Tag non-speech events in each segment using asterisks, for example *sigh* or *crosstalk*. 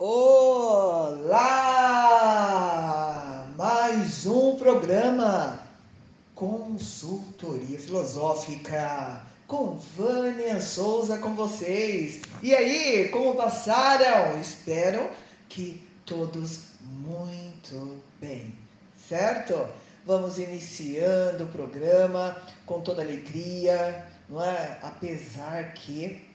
Olá! Mais um programa Consultoria Filosófica com Vânia Souza com vocês. E aí, como passaram? Espero que todos muito bem, certo? Vamos iniciando o programa com toda alegria, não é? Apesar que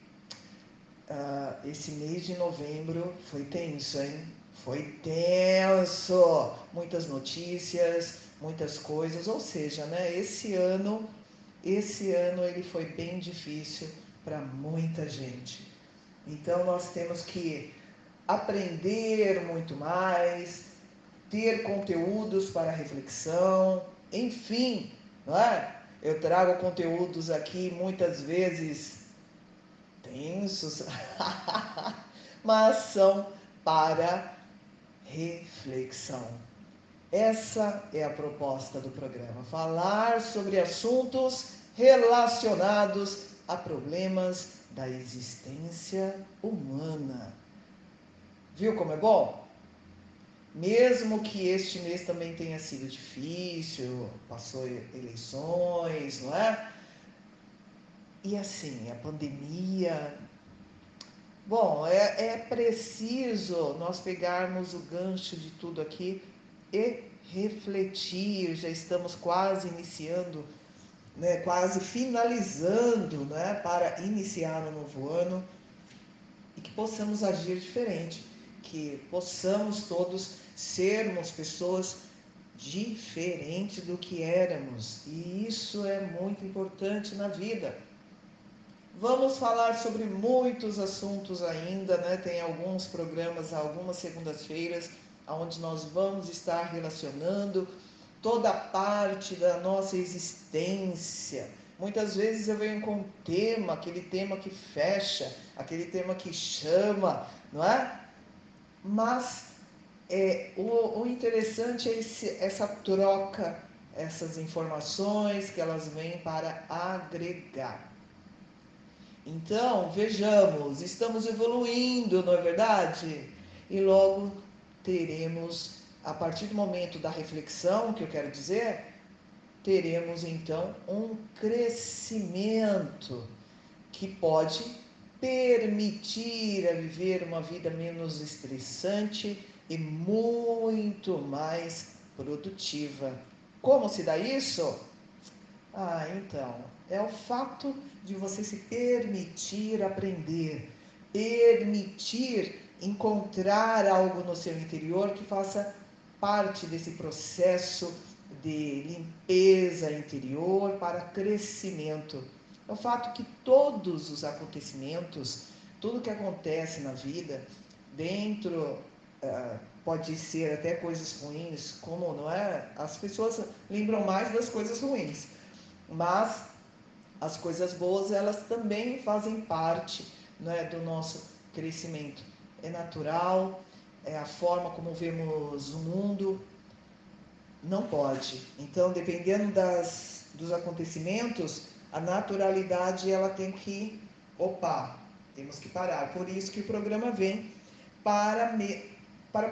uh, esse mês de novembro foi tenso, hein? Foi tenso! Muitas notícias, muitas coisas, ou seja, né? Esse ano, esse ano ele foi bem difícil para muita gente. Então nós temos que aprender muito mais, ter conteúdos para reflexão, enfim, não é? Eu trago conteúdos aqui muitas vezes tensos, *laughs* mas são para reflexão. Essa é a proposta do programa: falar sobre assuntos relacionados a problemas da existência humana. Viu como é bom? Mesmo que este mês também tenha sido difícil, passou eleições, não é? E assim, a pandemia. Bom, é, é preciso nós pegarmos o gancho de tudo aqui e refletir. Já estamos quase iniciando, né, quase finalizando né, para iniciar o novo ano e que possamos agir diferente, que possamos todos sermos pessoas diferentes do que éramos. E isso é muito importante na vida. Vamos falar sobre muitos assuntos ainda, né? Tem alguns programas, algumas segundas-feiras, onde nós vamos estar relacionando toda a parte da nossa existência. Muitas vezes eu venho com um tema, aquele tema que fecha, aquele tema que chama, não é? Mas é, o, o interessante é esse, essa troca, essas informações que elas vêm para agregar. Então, vejamos, estamos evoluindo, não é verdade? E logo teremos, a partir do momento da reflexão, que eu quero dizer, teremos então um crescimento que pode permitir a viver uma vida menos estressante e muito mais produtiva. Como se dá isso? Ah, então, é o fato de você se permitir aprender, permitir encontrar algo no seu interior que faça parte desse processo de limpeza interior para crescimento. É o fato que todos os acontecimentos, tudo que acontece na vida, dentro uh, pode ser até coisas ruins, como não é? As pessoas lembram mais das coisas ruins, mas as coisas boas elas também fazem parte né, do nosso crescimento. É natural, é a forma como vemos o mundo, não pode. Então, dependendo das, dos acontecimentos, a naturalidade ela tem que, opa, temos que parar. Por isso que o programa vem para, me, para,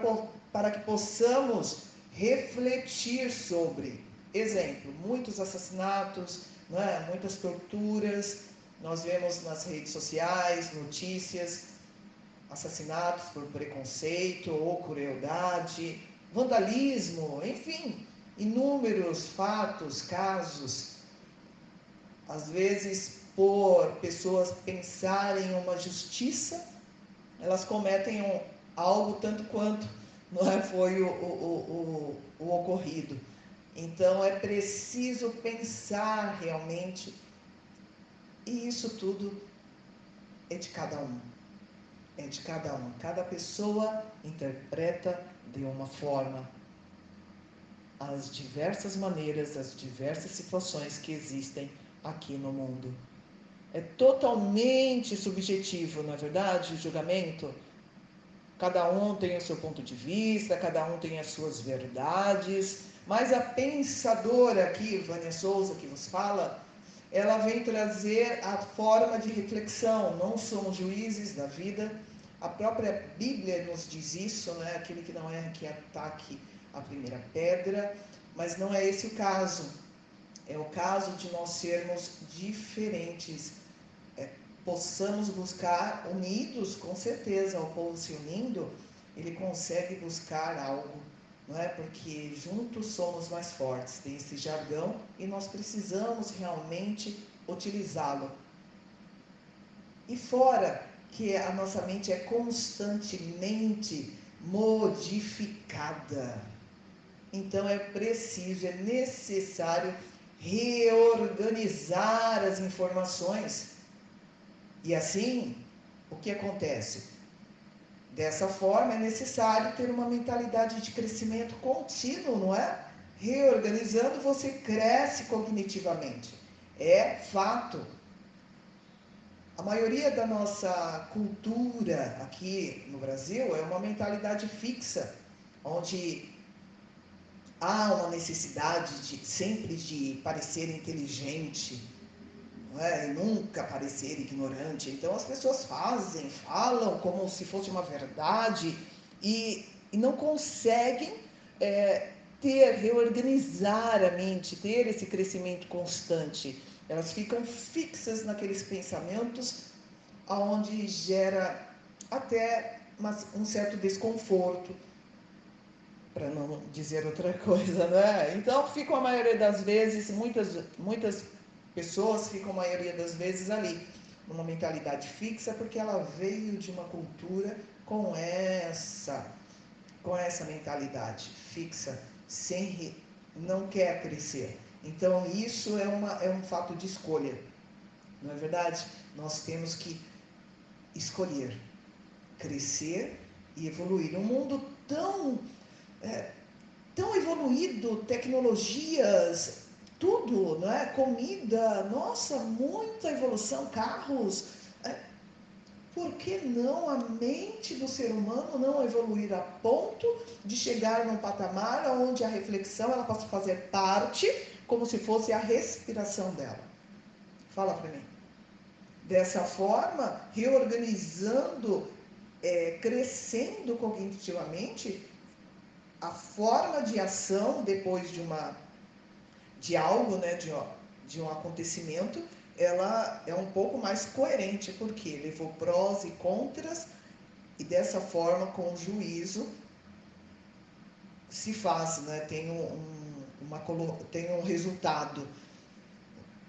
para que possamos refletir sobre, exemplo, muitos assassinatos, né? muitas torturas, nós vemos nas redes sociais notícias, assassinatos por preconceito ou crueldade, vandalismo, enfim, inúmeros fatos, casos, às vezes por pessoas pensarem uma justiça, elas cometem um, algo tanto quanto *laughs* não é, foi o, o, o, o ocorrido. Então é preciso pensar realmente, e isso tudo é de cada um. É de cada um. Cada pessoa interpreta de uma forma as diversas maneiras, as diversas situações que existem aqui no mundo. É totalmente subjetivo, não é verdade? O julgamento. Cada um tem o seu ponto de vista, cada um tem as suas verdades mas a pensadora aqui, Vânia Souza, que vos fala, ela vem trazer a forma de reflexão. Não somos juízes da vida, A própria Bíblia nos diz isso, né? Aquele que não erra que ataque a primeira pedra, mas não é esse o caso. É o caso de nós sermos diferentes, é, possamos buscar unidos, com certeza, o povo se unindo, ele consegue buscar algo, não é? Porque juntos somos mais fortes. Tem esse jargão e nós precisamos realmente utilizá-lo. E fora que a nossa mente é constantemente modificada. Então é preciso, é necessário reorganizar as informações. E assim, o que acontece? Dessa forma, é necessário ter uma mentalidade de crescimento contínuo, não é? Reorganizando, você cresce cognitivamente. É fato. A maioria da nossa cultura aqui no Brasil é uma mentalidade fixa, onde há uma necessidade de sempre de parecer inteligente, é? e nunca parecer ignorante. Então as pessoas fazem, falam como se fosse uma verdade e, e não conseguem é, ter, reorganizar a mente, ter esse crescimento constante. Elas ficam fixas naqueles pensamentos, aonde gera até um certo desconforto, para não dizer outra *laughs* coisa, né? Então ficam a maioria das vezes, muitas, muitas pessoas ficam a maioria das vezes ali, numa mentalidade fixa, porque ela veio de uma cultura com essa, com essa mentalidade fixa, sem não quer crescer. Então isso é, uma, é um fato de escolha, não é verdade? Nós temos que escolher crescer e evoluir. Um mundo tão é, tão evoluído, tecnologias, tudo, não é? Comida, nossa, muita evolução, carros. É, por que não a mente do ser humano não evoluir a ponto de chegar num patamar onde a reflexão ela possa fazer parte como se fosse a respiração dela? Fala para mim. Dessa forma, reorganizando, é, crescendo cognitivamente, a forma de ação depois de uma de algo, né, de, de um acontecimento, ela é um pouco mais coerente, porque levou prós e contras, e dessa forma, com o juízo, se faz, né, tem, um, uma, tem um resultado.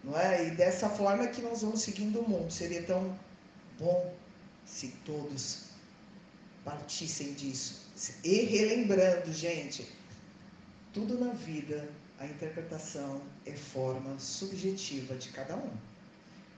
Não é? E dessa forma que nós vamos seguindo o mundo. Seria tão bom se todos partissem disso. E relembrando, gente, tudo na vida a interpretação é forma subjetiva de cada um.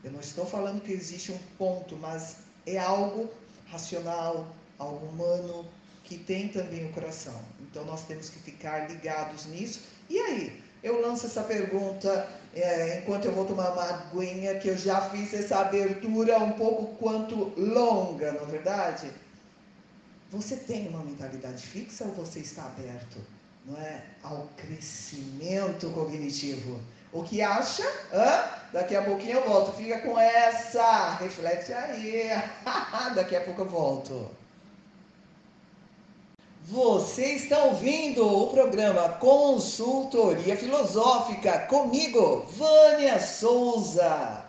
Eu não estou falando que existe um ponto, mas é algo racional, algo humano, que tem também o coração. Então nós temos que ficar ligados nisso. E aí? Eu lanço essa pergunta é, enquanto eu vou tomar uma aguinha, que eu já fiz essa abertura um pouco quanto longa, não é verdade? Você tem uma mentalidade fixa ou você está aberto? Não é, ao crescimento cognitivo. O que acha? Hã? Daqui a pouquinho eu volto. Fica com essa. Reflete aí. *laughs* Daqui a pouco eu volto. Você está ouvindo o programa Consultoria Filosófica comigo, Vânia Souza.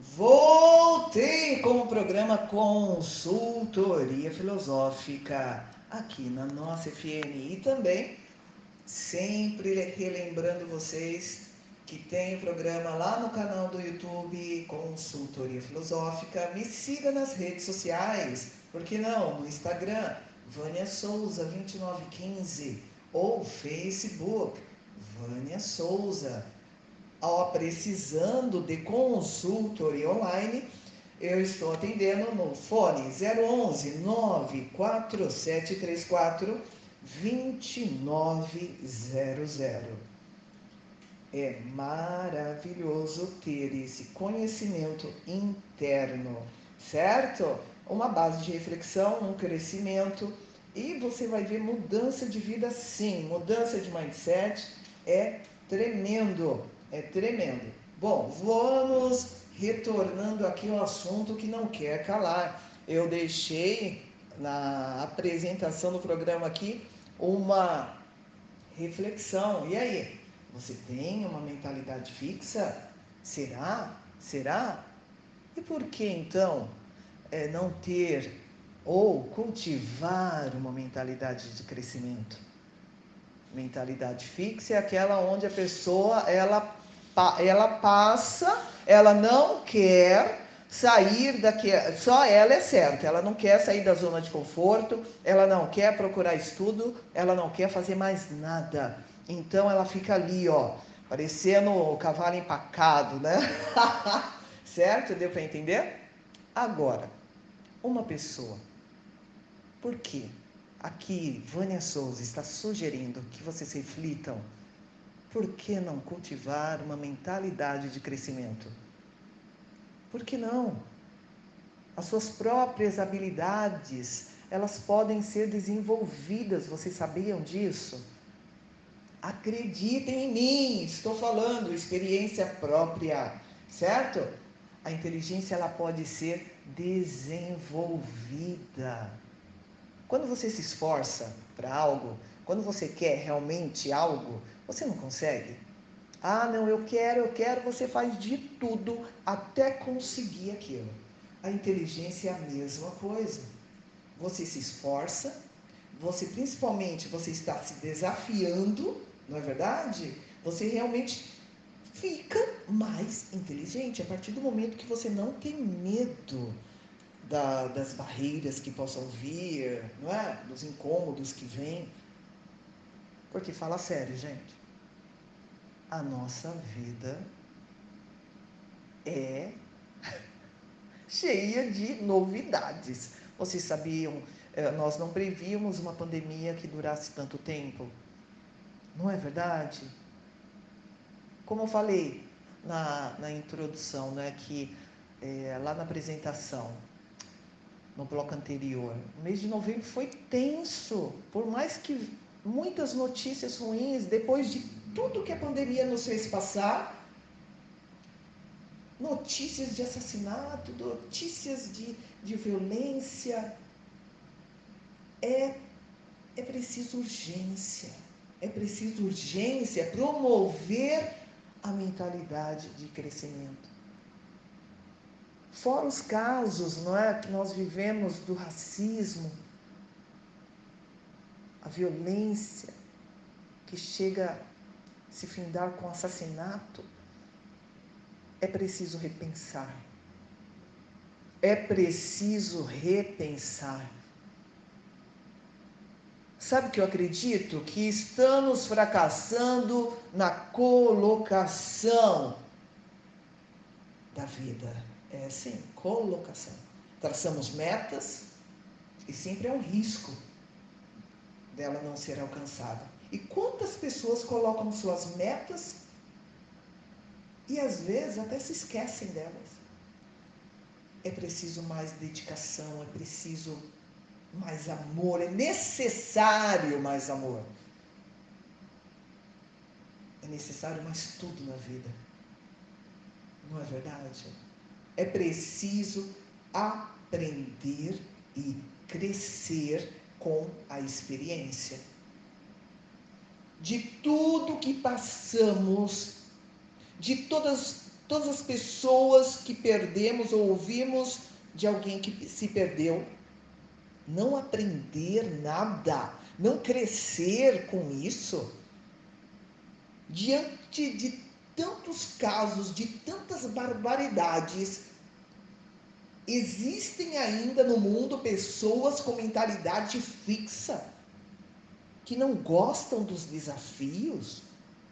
Voltei com o programa Consultoria Filosófica aqui na nossa FM e também sempre relembrando vocês que tem programa lá no canal do YouTube Consultoria Filosófica. Me siga nas redes sociais, por que não? No Instagram, Vânia Souza 2915 ou Facebook, Vânia Souza. Ó, precisando de consultoria online, eu estou atendendo no fone 011 94734 2900. É maravilhoso ter esse conhecimento interno, certo? Uma base de reflexão, um crescimento e você vai ver mudança de vida sim, mudança de mindset é tremendo, é tremendo. Bom, vamos retornando aqui ao assunto que não quer calar. Eu deixei na apresentação do programa aqui uma reflexão. E aí? Você tem uma mentalidade fixa? Será? Será? E por que então é, não ter ou cultivar uma mentalidade de crescimento? Mentalidade fixa é aquela onde a pessoa ela, ela passa, ela não quer sair daqui, só ela é certa, ela não quer sair da zona de conforto, ela não quer procurar estudo, ela não quer fazer mais nada. Então ela fica ali, ó, parecendo o cavalo empacado, né? *laughs* certo? Deu para entender? Agora, uma pessoa, por quê? Aqui, Vânia Souza está sugerindo que vocês reflitam. Por que não cultivar uma mentalidade de crescimento? Por que não? As suas próprias habilidades, elas podem ser desenvolvidas, vocês sabiam disso? Acreditem em mim, estou falando, experiência própria, certo? A inteligência ela pode ser desenvolvida. Quando você se esforça para algo, quando você quer realmente algo, você não consegue. Ah, não, eu quero, eu quero, você faz de tudo até conseguir aquilo. A inteligência é a mesma coisa. Você se esforça, você principalmente você está se desafiando, não é verdade? Você realmente fica mais inteligente a partir do momento que você não tem medo da, das barreiras que possam vir, não é? Dos incômodos que vêm. Porque fala sério, gente. A nossa vida é *laughs* cheia de novidades. Vocês sabiam, eh, nós não prevíamos uma pandemia que durasse tanto tempo. Não é verdade? Como eu falei na, na introdução, né, que é, lá na apresentação, no bloco anterior. O mês de novembro foi tenso, por mais que muitas notícias ruins, depois de tudo que a pandemia nos fez passar, notícias de assassinato, notícias de, de violência, é, é preciso urgência, é preciso urgência promover a mentalidade de crescimento. Fora os casos não é, que nós vivemos do racismo, a violência que chega se findar com assassinato, é preciso repensar. É preciso repensar. Sabe o que eu acredito? Que estamos fracassando na colocação da vida é sim, colocação. Traçamos metas e sempre é um risco dela não ser alcançada. E quantas pessoas colocam suas metas e às vezes até se esquecem delas? É preciso mais dedicação, é preciso mais amor, é necessário mais amor. É necessário mais tudo na vida. Não é verdade? é preciso aprender e crescer com a experiência. De tudo que passamos, de todas, todas as pessoas que perdemos ou ouvimos de alguém que se perdeu, não aprender nada, não crescer com isso, diante de tantos casos, de tantas barbaridades, existem ainda no mundo pessoas com mentalidade fixa, que não gostam dos desafios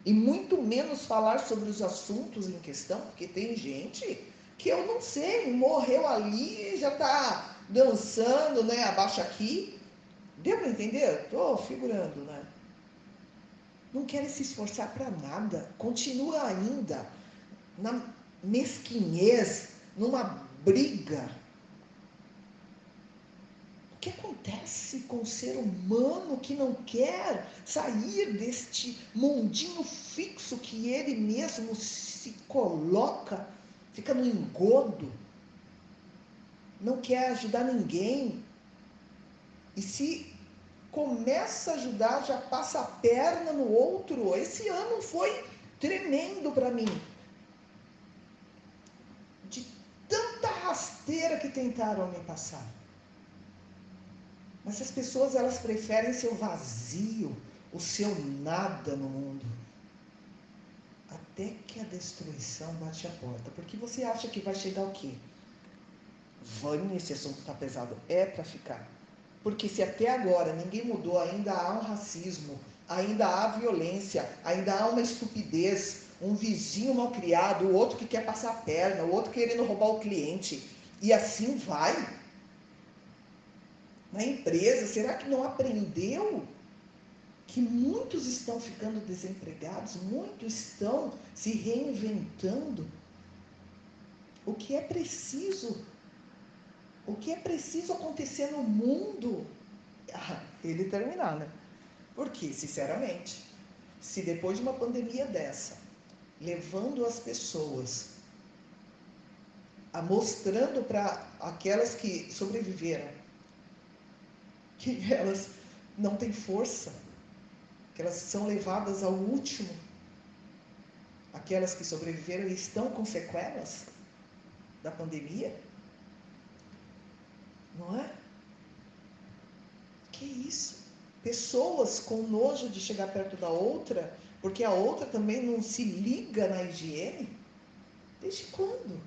e muito menos falar sobre os assuntos em questão, porque tem gente que eu não sei, morreu ali e já está dançando, né, abaixo aqui. Deu para entender? Estou figurando, né? não querem se esforçar para nada, continua ainda na mesquinhez, numa briga. Que acontece com o ser humano que não quer sair deste mundinho fixo que ele mesmo se coloca fica no engodo, não quer ajudar ninguém. E se começa a ajudar, já passa a perna no outro. Esse ano foi tremendo para mim. De tanta rasteira que tentaram me passar. Mas as pessoas elas preferem seu vazio, o seu nada no mundo. Até que a destruição bate a porta. Porque você acha que vai chegar o quê? Vânia, esse assunto está pesado. É para ficar. Porque se até agora ninguém mudou, ainda há um racismo, ainda há violência, ainda há uma estupidez, um vizinho mal criado, o outro que quer passar a perna, o outro querendo roubar o cliente. E assim vai. Na empresa, será que não aprendeu que muitos estão ficando desempregados, muitos estão se reinventando? O que é preciso o que é preciso acontecer no mundo? Ah, ele terminar, né? Porque, sinceramente, se depois de uma pandemia dessa, levando as pessoas, a mostrando para aquelas que sobreviveram, que elas não têm força, que elas são levadas ao último, aquelas que sobreviveram e estão com sequelas da pandemia, não é? Que isso? Pessoas com nojo de chegar perto da outra, porque a outra também não se liga na higiene. Desde quando?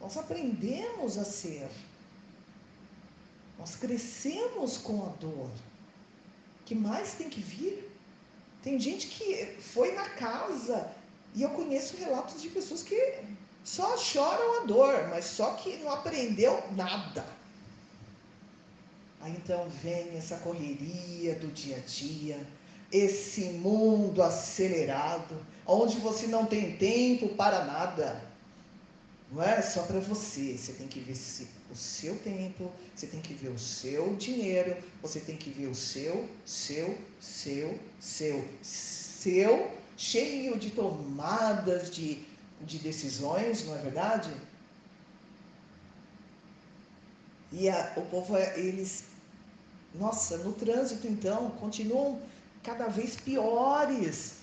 Nós aprendemos a ser. Nós crescemos com a dor. que mais tem que vir? Tem gente que foi na casa e eu conheço relatos de pessoas que só choram a dor, mas só que não aprendeu nada. Aí então vem essa correria do dia a dia, esse mundo acelerado, onde você não tem tempo para nada. Não é só para você, você tem que ver o seu tempo, você tem que ver o seu dinheiro, você tem que ver o seu, seu, seu, seu, seu, cheio de tomadas de, de decisões, não é verdade? E a, o povo, eles nossa, no trânsito então, continuam cada vez piores.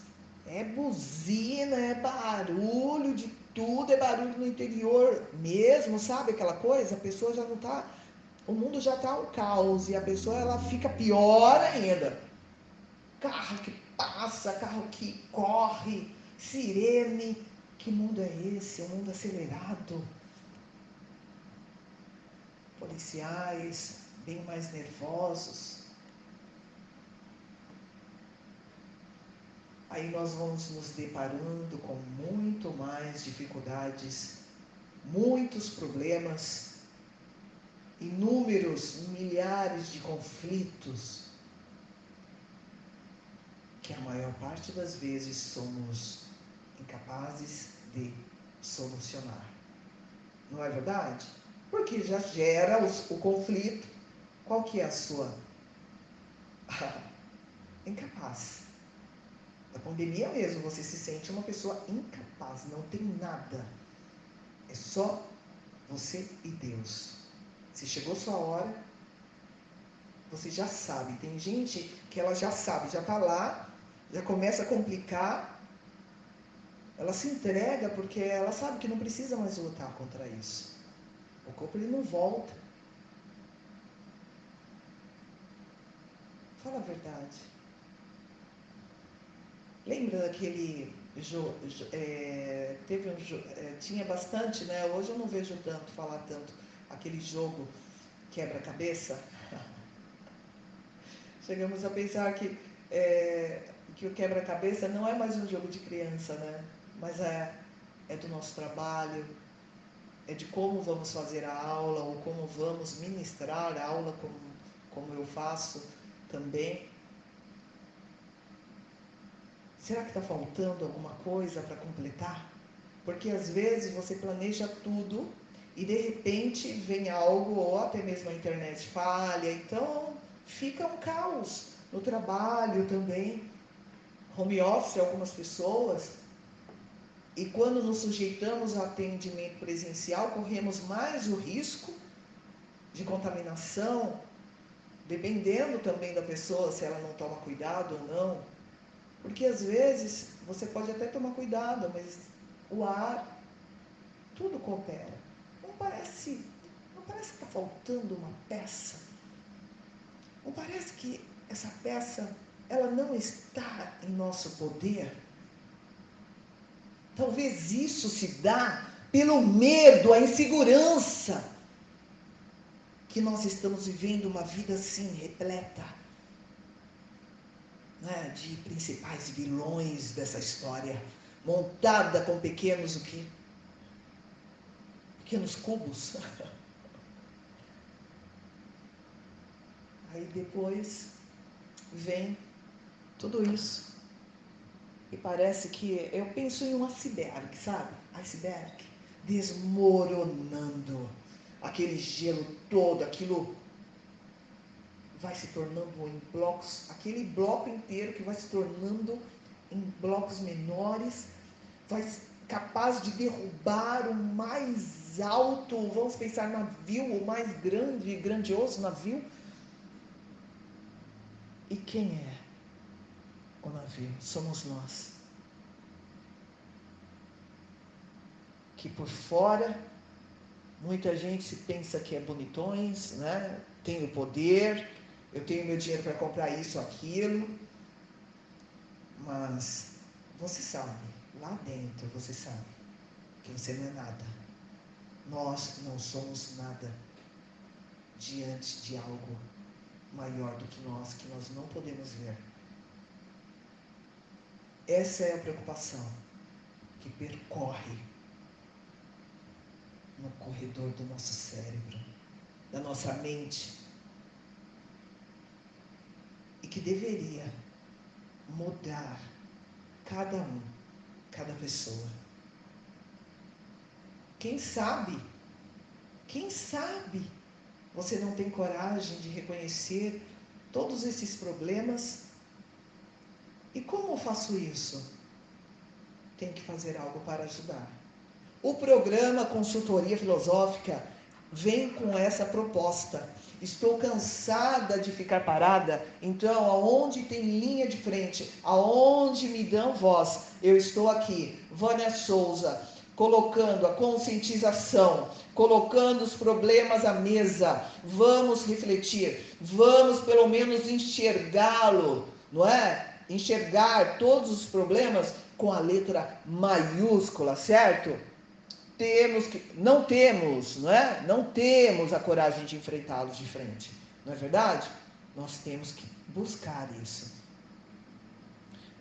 É buzina, é barulho de tudo, é barulho no interior mesmo, sabe aquela coisa? A pessoa já não está, o mundo já está um caos e a pessoa ela fica pior ainda. Carro que passa, carro que corre, sirene. Que mundo é esse? Um mundo acelerado. Policiais, bem mais nervosos. Aí nós vamos nos deparando com muito mais dificuldades, muitos problemas, inúmeros, milhares de conflitos, que a maior parte das vezes somos incapazes de solucionar. Não é verdade? Porque já gera o conflito, qual que é a sua? *laughs* incapaz. Da pandemia mesmo, você se sente uma pessoa incapaz, não tem nada. É só você e Deus. Se chegou sua hora, você já sabe. Tem gente que ela já sabe, já está lá, já começa a complicar. Ela se entrega porque ela sabe que não precisa mais lutar contra isso. O corpo ele não volta. Fala a verdade. Lembra daquele jo, jo, é, teve um é, tinha bastante, né? Hoje eu não vejo tanto falar tanto aquele jogo quebra-cabeça. *laughs* Chegamos a pensar que é, que o quebra-cabeça não é mais um jogo de criança, né? Mas é é do nosso trabalho, é de como vamos fazer a aula ou como vamos ministrar a aula como como eu faço também. Será que está faltando alguma coisa para completar? Porque às vezes você planeja tudo e de repente vem algo, ou até mesmo a internet falha, então fica um caos no trabalho também. Home office, algumas pessoas. E quando nos sujeitamos ao atendimento presencial, corremos mais o risco de contaminação, dependendo também da pessoa, se ela não toma cuidado ou não. Porque às vezes você pode até tomar cuidado, mas o ar, tudo coopera. Não parece, não parece que está faltando uma peça. Não parece que essa peça ela não está em nosso poder. Talvez isso se dá pelo medo, a insegurança que nós estamos vivendo uma vida assim repleta né, de principais vilões dessa história, montada com pequenos o quê? Pequenos cubos. *laughs* Aí depois vem tudo isso. E parece que eu penso em um iceberg, sabe? Iceberg desmoronando. Aquele gelo todo, aquilo vai se tornando em blocos, aquele bloco inteiro que vai se tornando em blocos menores, vai capaz de derrubar o mais alto, vamos pensar navio, o mais grande grandioso navio. E quem é o navio? Somos nós. Que por fora muita gente pensa que é bonitões, né? Tem o poder, eu tenho meu dinheiro para comprar isso, aquilo, mas você sabe, lá dentro você sabe que você não é nada. Nós não somos nada diante de algo maior do que nós, que nós não podemos ver. Essa é a preocupação que percorre no corredor do nosso cérebro, da nossa mente, e que deveria mudar cada um, cada pessoa. Quem sabe, quem sabe você não tem coragem de reconhecer todos esses problemas? E como eu faço isso? Tem que fazer algo para ajudar. O programa Consultoria Filosófica vem com essa proposta Estou cansada de ficar parada. Então, aonde tem linha de frente, aonde me dão voz, eu estou aqui. Vânia Souza, colocando a conscientização, colocando os problemas à mesa. Vamos refletir, vamos pelo menos enxergá-lo, não é? Enxergar todos os problemas com a letra maiúscula, certo? Temos que, não temos, não é? Não temos a coragem de enfrentá-los de frente, não é verdade? Nós temos que buscar isso.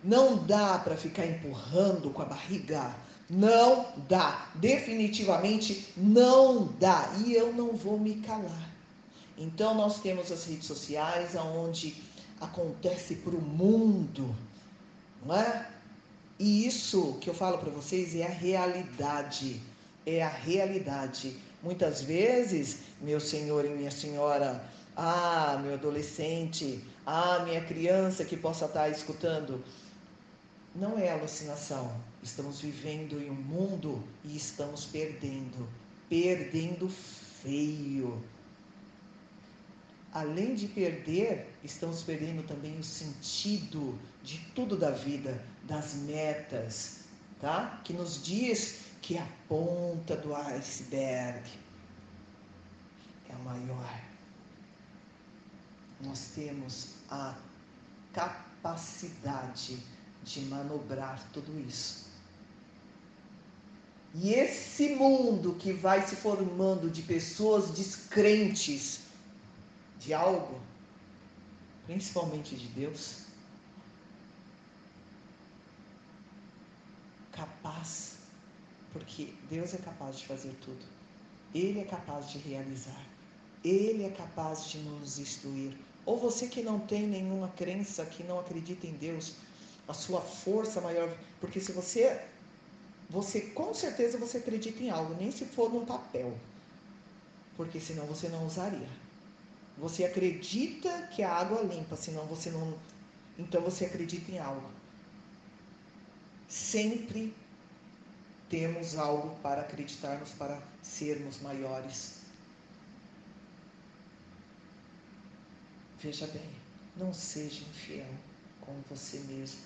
Não dá para ficar empurrando com a barriga. Não dá. Definitivamente não dá. E eu não vou me calar. Então nós temos as redes sociais onde acontece para o mundo, não é? E isso que eu falo para vocês é a realidade é a realidade. Muitas vezes, meu senhor e minha senhora, ah, meu adolescente, ah, minha criança que possa estar escutando, não é alucinação. Estamos vivendo em um mundo e estamos perdendo, perdendo feio. Além de perder, estamos perdendo também o sentido de tudo da vida, das metas, tá? Que nos diz que é a ponta do iceberg é maior. Nós temos a capacidade de manobrar tudo isso. E esse mundo que vai se formando de pessoas descrentes de algo, principalmente de Deus, capaz porque Deus é capaz de fazer tudo. Ele é capaz de realizar. Ele é capaz de nos instruir. Ou você que não tem nenhuma crença, que não acredita em Deus, a sua força maior, porque se você você com certeza você acredita em algo, nem se for num papel. Porque senão você não usaria. Você acredita que a água é limpa, senão você não então você acredita em algo. Sempre temos algo para acreditarmos, para sermos maiores. Veja bem, não seja infiel com você mesmo.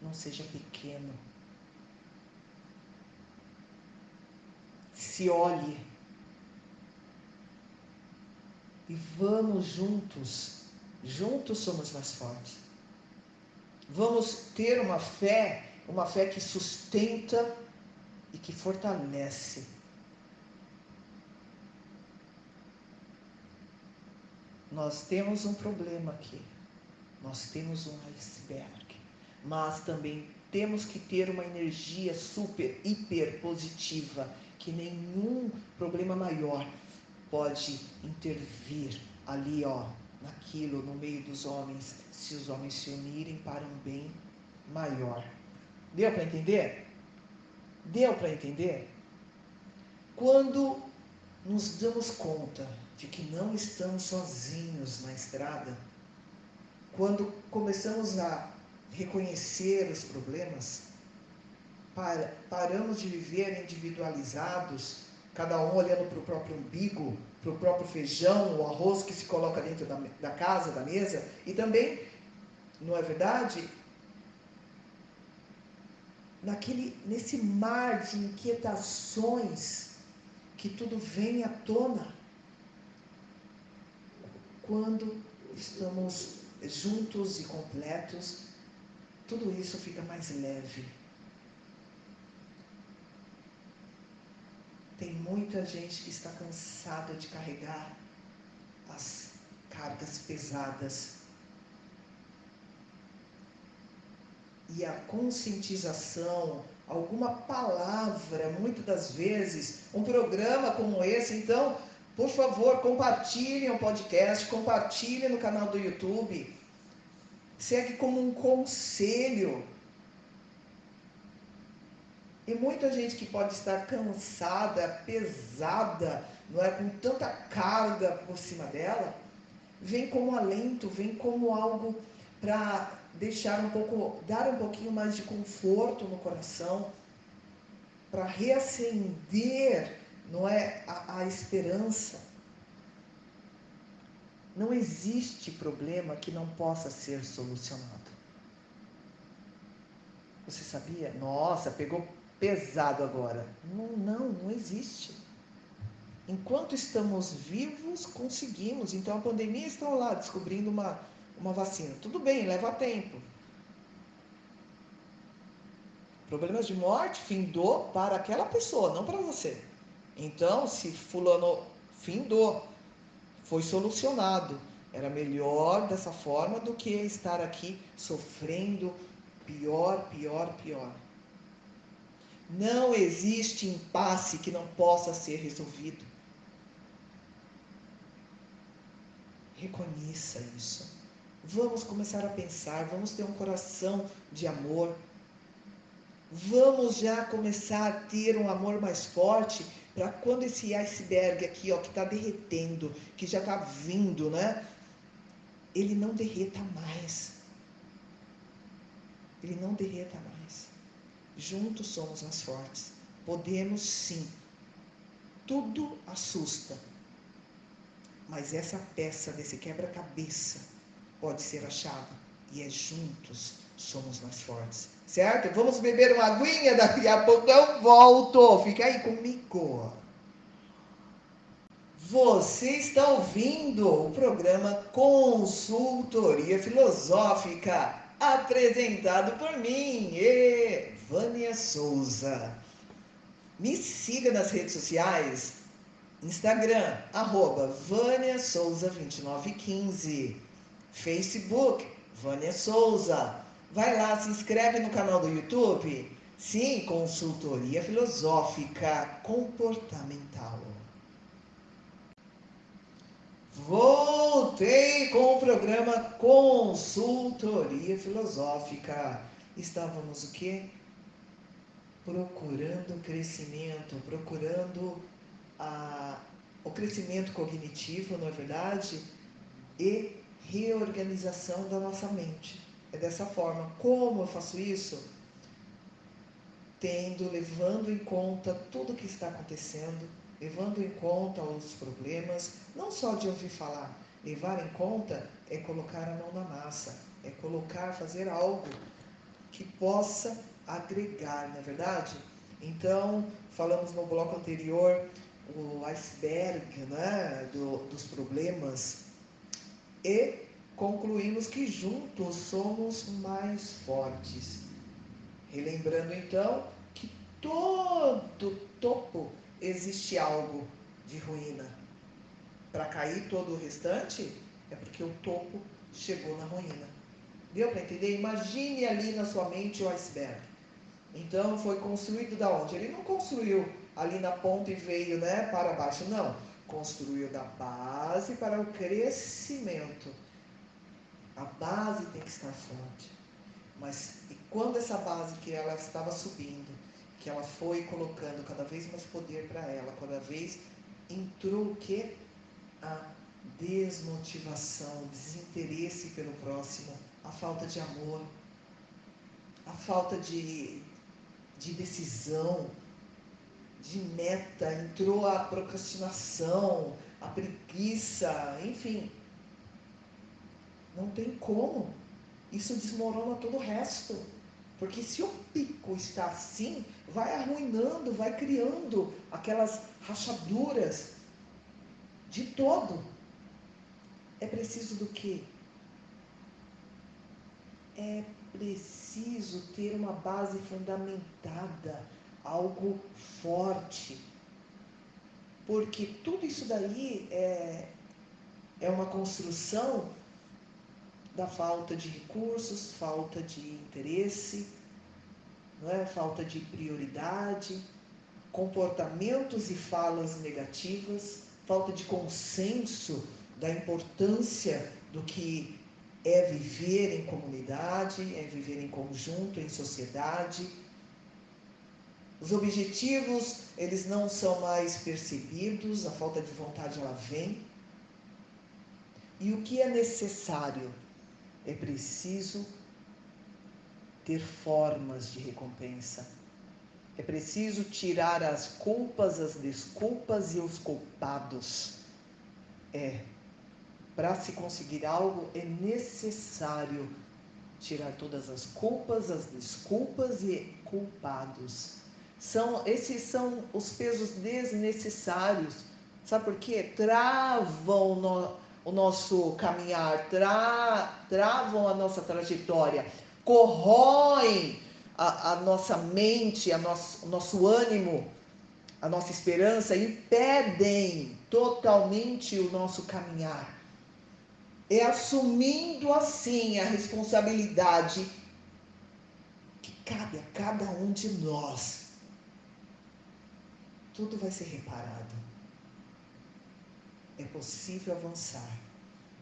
Não seja pequeno. Se olhe. E vamos juntos. Juntos somos mais fortes. Vamos ter uma fé, uma fé que sustenta e que fortalece. Nós temos um problema aqui. Nós temos um iceberg. Mas também temos que ter uma energia super, hiper positiva, que nenhum problema maior pode intervir ali, ó, naquilo, no meio dos homens, se os homens se unirem para um bem maior. Deu para entender? Deu para entender? Quando nos damos conta de que não estamos sozinhos na estrada, quando começamos a reconhecer os problemas, para, paramos de viver individualizados, cada um olhando para o próprio umbigo, para o próprio feijão, o arroz que se coloca dentro da, da casa, da mesa, e também, não é verdade? Naquele, nesse mar de inquietações que tudo vem à tona quando estamos juntos e completos, tudo isso fica mais leve. Tem muita gente que está cansada de carregar as cargas pesadas. E a conscientização, alguma palavra, muitas das vezes, um programa como esse, então, por favor, compartilhem o podcast, compartilhem no canal do YouTube. Segue como um conselho e muita gente que pode estar cansada, pesada, não é com tanta carga por cima dela, vem como alento, vem como algo para deixar um pouco, dar um pouquinho mais de conforto no coração, para reacender, não é, a, a esperança. Não existe problema que não possa ser solucionado. Você sabia? Nossa, pegou pesado agora. Não, não, não existe. Enquanto estamos vivos, conseguimos. Então a pandemia está lá descobrindo uma, uma vacina. Tudo bem, leva tempo. Problemas de morte findou para aquela pessoa, não para você. Então, se fulano findou, foi solucionado. Era melhor dessa forma do que estar aqui sofrendo pior, pior, pior. Não existe impasse que não possa ser resolvido. Reconheça isso. Vamos começar a pensar, vamos ter um coração de amor. Vamos já começar a ter um amor mais forte para quando esse iceberg aqui, ó, que está derretendo, que já está vindo, né? Ele não derreta mais. Ele não derreta mais. Juntos somos mais fortes. Podemos sim. Tudo assusta. Mas essa peça desse quebra-cabeça pode ser achada. E é juntos somos mais fortes. Certo? Vamos beber uma aguinha, daqui a pouco eu volto. Fica aí comigo. Você está ouvindo o programa Consultoria Filosófica, apresentado por mim, e Vânia Souza. Me siga nas redes sociais, Instagram, arroba Vânia Souza 2915, Facebook, Vânia Souza. Vai lá, se inscreve no canal do YouTube. Sim, consultoria filosófica comportamental. Voltei com o programa Consultoria Filosófica. Estávamos o quê? procurando crescimento, procurando a, o crescimento cognitivo, não é verdade? E reorganização da nossa mente. É dessa forma. Como eu faço isso? Tendo, levando em conta tudo o que está acontecendo, levando em conta os problemas, não só de ouvir falar, levar em conta é colocar a mão na massa, é colocar, fazer algo que possa agregar, não é verdade? Então, falamos no bloco anterior o iceberg né, do, dos problemas e concluímos que juntos somos mais fortes. Relembrando então que todo topo existe algo de ruína. Para cair todo o restante é porque o topo chegou na ruína. Deu para entender? Imagine ali na sua mente o iceberg. Então foi construído da onde? Ele não construiu ali na ponta e veio né, para baixo. Não. Construiu da base para o crescimento. A base tem que estar forte. Mas e quando essa base que ela estava subindo, que ela foi colocando cada vez mais poder para ela, cada vez entrou o que? A desmotivação, o desinteresse pelo próximo, a falta de amor, a falta de, de decisão, de meta, entrou a procrastinação, a preguiça, enfim. Não tem como. Isso desmorona todo o resto. Porque se o pico está assim, vai arruinando, vai criando aquelas rachaduras de todo. É preciso do quê? É preciso ter uma base fundamentada algo forte. Porque tudo isso daí é, é uma construção da falta de recursos, falta de interesse, é? falta de prioridade, comportamentos e falas negativas, falta de consenso da importância do que é viver em comunidade, é viver em conjunto, em sociedade os objetivos, eles não são mais percebidos, a falta de vontade ela vem. E o que é necessário? É preciso ter formas de recompensa. É preciso tirar as culpas, as desculpas e os culpados. É. Para se conseguir algo, é necessário tirar todas as culpas, as desculpas e culpados. São, esses são os pesos desnecessários. Sabe por quê? Travam no, o nosso caminhar, tra, travam a nossa trajetória, corroem a, a nossa mente, a nosso, o nosso ânimo, a nossa esperança, impedem totalmente o nosso caminhar. É assumindo assim a responsabilidade que cabe a cada um de nós tudo vai ser reparado. É possível avançar,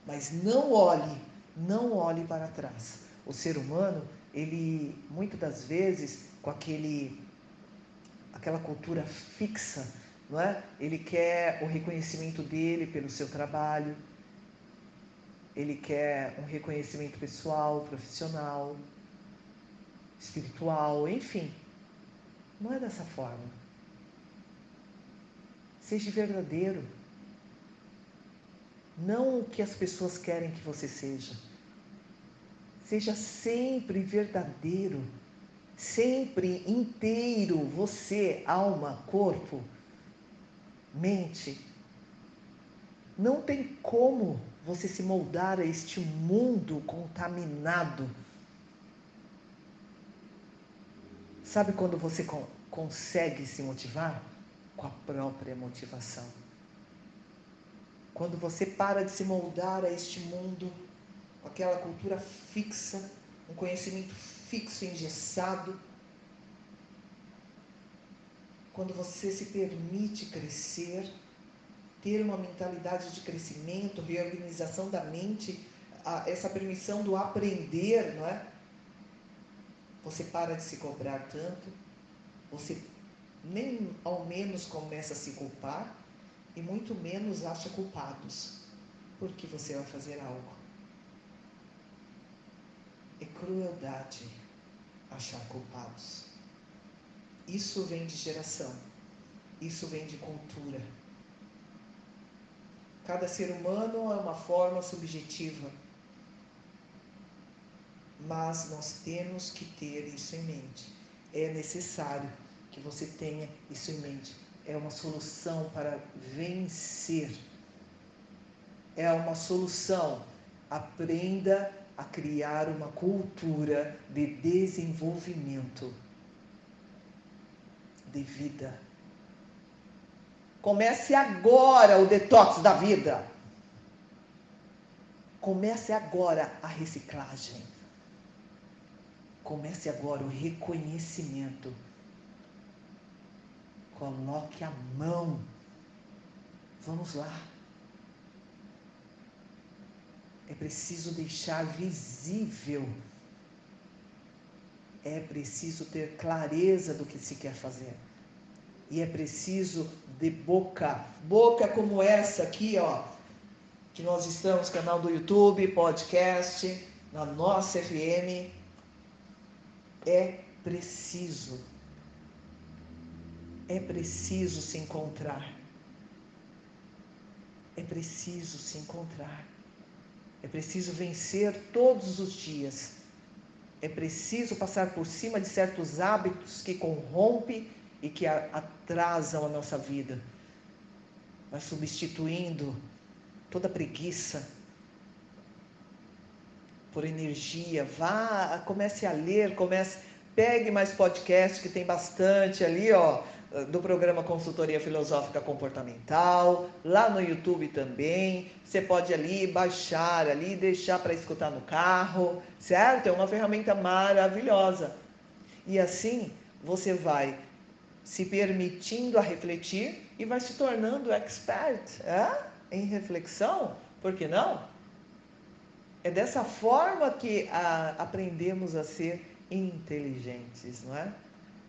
mas não olhe, não olhe para trás. O ser humano, ele muitas das vezes com aquele aquela cultura fixa, não é? Ele quer o reconhecimento dele pelo seu trabalho, ele quer um reconhecimento pessoal, profissional, espiritual, enfim. Não é dessa forma. Seja verdadeiro. Não o que as pessoas querem que você seja. Seja sempre verdadeiro, sempre inteiro, você, alma, corpo, mente. Não tem como você se moldar a este mundo contaminado. Sabe quando você consegue se motivar? com a própria motivação. Quando você para de se moldar a este mundo com aquela cultura fixa, um conhecimento fixo, engessado, quando você se permite crescer, ter uma mentalidade de crescimento, reorganização da mente, essa permissão do aprender, não é? Você para de se cobrar tanto, você nem ao menos começa a se culpar e muito menos acha culpados, porque você vai fazer algo. é crueldade achar culpados. Isso vem de geração, isso vem de cultura. Cada ser humano é uma forma subjetiva, mas nós temos que ter isso em mente. É necessário que você tenha isso em mente. É uma solução para vencer. É uma solução. Aprenda a criar uma cultura de desenvolvimento de vida. Comece agora o detox da vida. Comece agora a reciclagem. Comece agora o reconhecimento. Coloque a mão. Vamos lá. É preciso deixar visível. É preciso ter clareza do que se quer fazer. E é preciso de boca, boca como essa aqui, ó, que nós estamos, canal do YouTube, podcast, na nossa FM. É preciso. É preciso se encontrar. É preciso se encontrar. É preciso vencer todos os dias. É preciso passar por cima de certos hábitos que corrompem e que atrasam a nossa vida. Vai substituindo toda preguiça por energia. Vá, comece a ler, comece, pegue mais podcast que tem bastante ali, ó do programa Consultoria Filosófica Comportamental, lá no YouTube também. Você pode ali baixar ali, deixar para escutar no carro, certo? É uma ferramenta maravilhosa. E assim você vai se permitindo a refletir e vai se tornando expert é? em reflexão, por que não? É dessa forma que a, aprendemos a ser inteligentes, não é?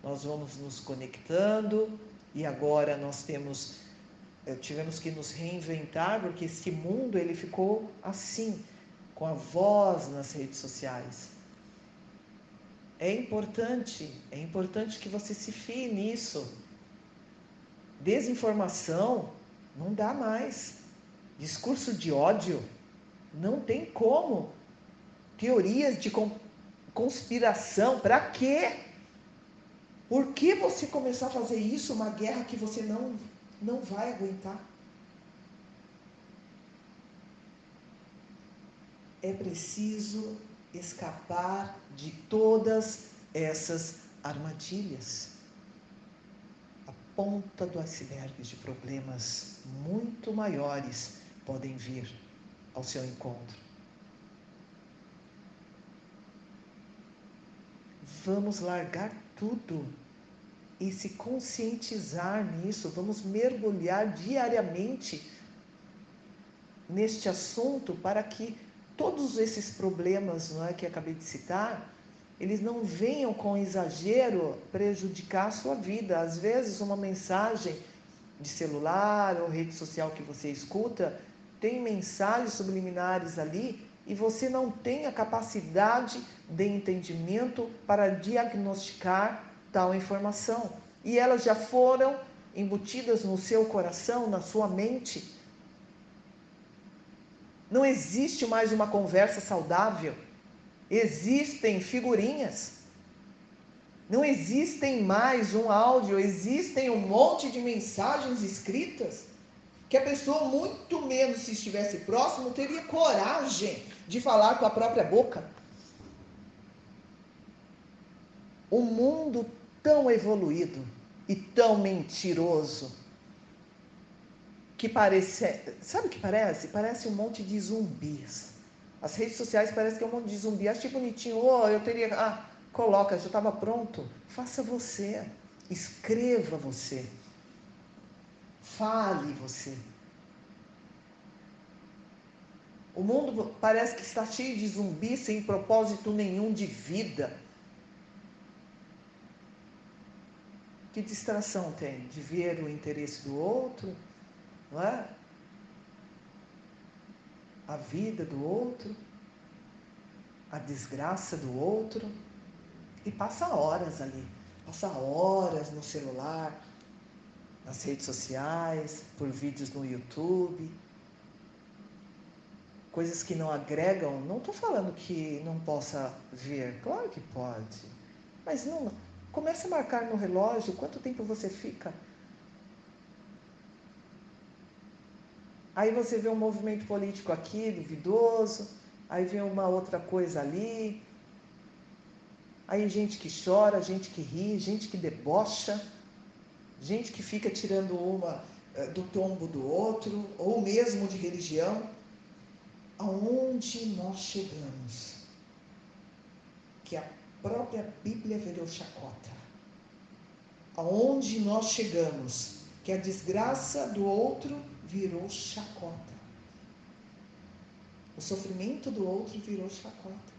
Nós vamos nos conectando e agora nós temos eh, tivemos que nos reinventar porque esse mundo ele ficou assim com a voz nas redes sociais. É importante é importante que você se fie nisso. Desinformação não dá mais. Discurso de ódio não tem como. Teorias de conspiração para quê por que você começar a fazer isso, uma guerra que você não, não vai aguentar? É preciso escapar de todas essas armadilhas. A ponta do iceberg de problemas muito maiores podem vir ao seu encontro. Vamos largar tudo e se conscientizar nisso, vamos mergulhar diariamente neste assunto para que todos esses problemas não é, que acabei de citar, eles não venham com exagero prejudicar a sua vida. Às vezes, uma mensagem de celular ou rede social que você escuta tem mensagens subliminares ali e você não tem a capacidade de entendimento para diagnosticar tal informação. E elas já foram embutidas no seu coração, na sua mente. Não existe mais uma conversa saudável. Existem figurinhas. Não existem mais um áudio, existem um monte de mensagens escritas que a pessoa, muito menos se estivesse próximo, teria coragem de falar com a própria boca. O mundo tão evoluído e tão mentiroso que parece, sabe o que parece? Parece um monte de zumbis. As redes sociais parecem que é um monte de zumbi. Achei bonitinho, oh, eu teria, ah, coloca, já estava pronto. Faça você, escreva você, fale você. O mundo parece que está cheio de zumbis sem propósito nenhum de vida. Que distração tem de ver o interesse do outro, não é? A vida do outro. a desgraça do outro e passa horas ali, passa horas no celular, nas redes sociais, por vídeos no YouTube, coisas que não agregam. Não estou falando que não possa ver, claro que pode, mas não. Comece a marcar no relógio quanto tempo você fica. Aí você vê um movimento político aqui, duvidoso, aí vê uma outra coisa ali, aí gente que chora, gente que ri, gente que debocha gente que fica tirando uma eh, do tombo do outro, ou mesmo de religião, aonde nós chegamos, que a própria Bíblia virou chacota. Aonde nós chegamos, que a desgraça do outro virou chacota. O sofrimento do outro virou chacota.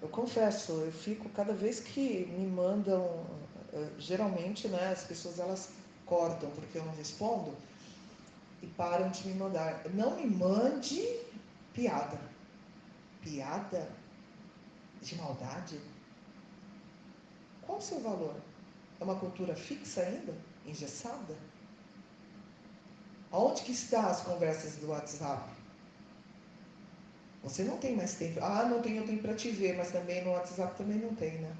Eu confesso, eu fico cada vez que me mandam eh, geralmente, né, as pessoas elas cortam porque eu não respondo e param de me mandar. Não me mande piada. Piada de maldade? Qual o seu valor? É uma cultura fixa ainda? Engessada? Aonde que está as conversas do WhatsApp? Você não tem mais tempo. Ah, não tenho tempo para te ver, mas também no WhatsApp também não tem, né?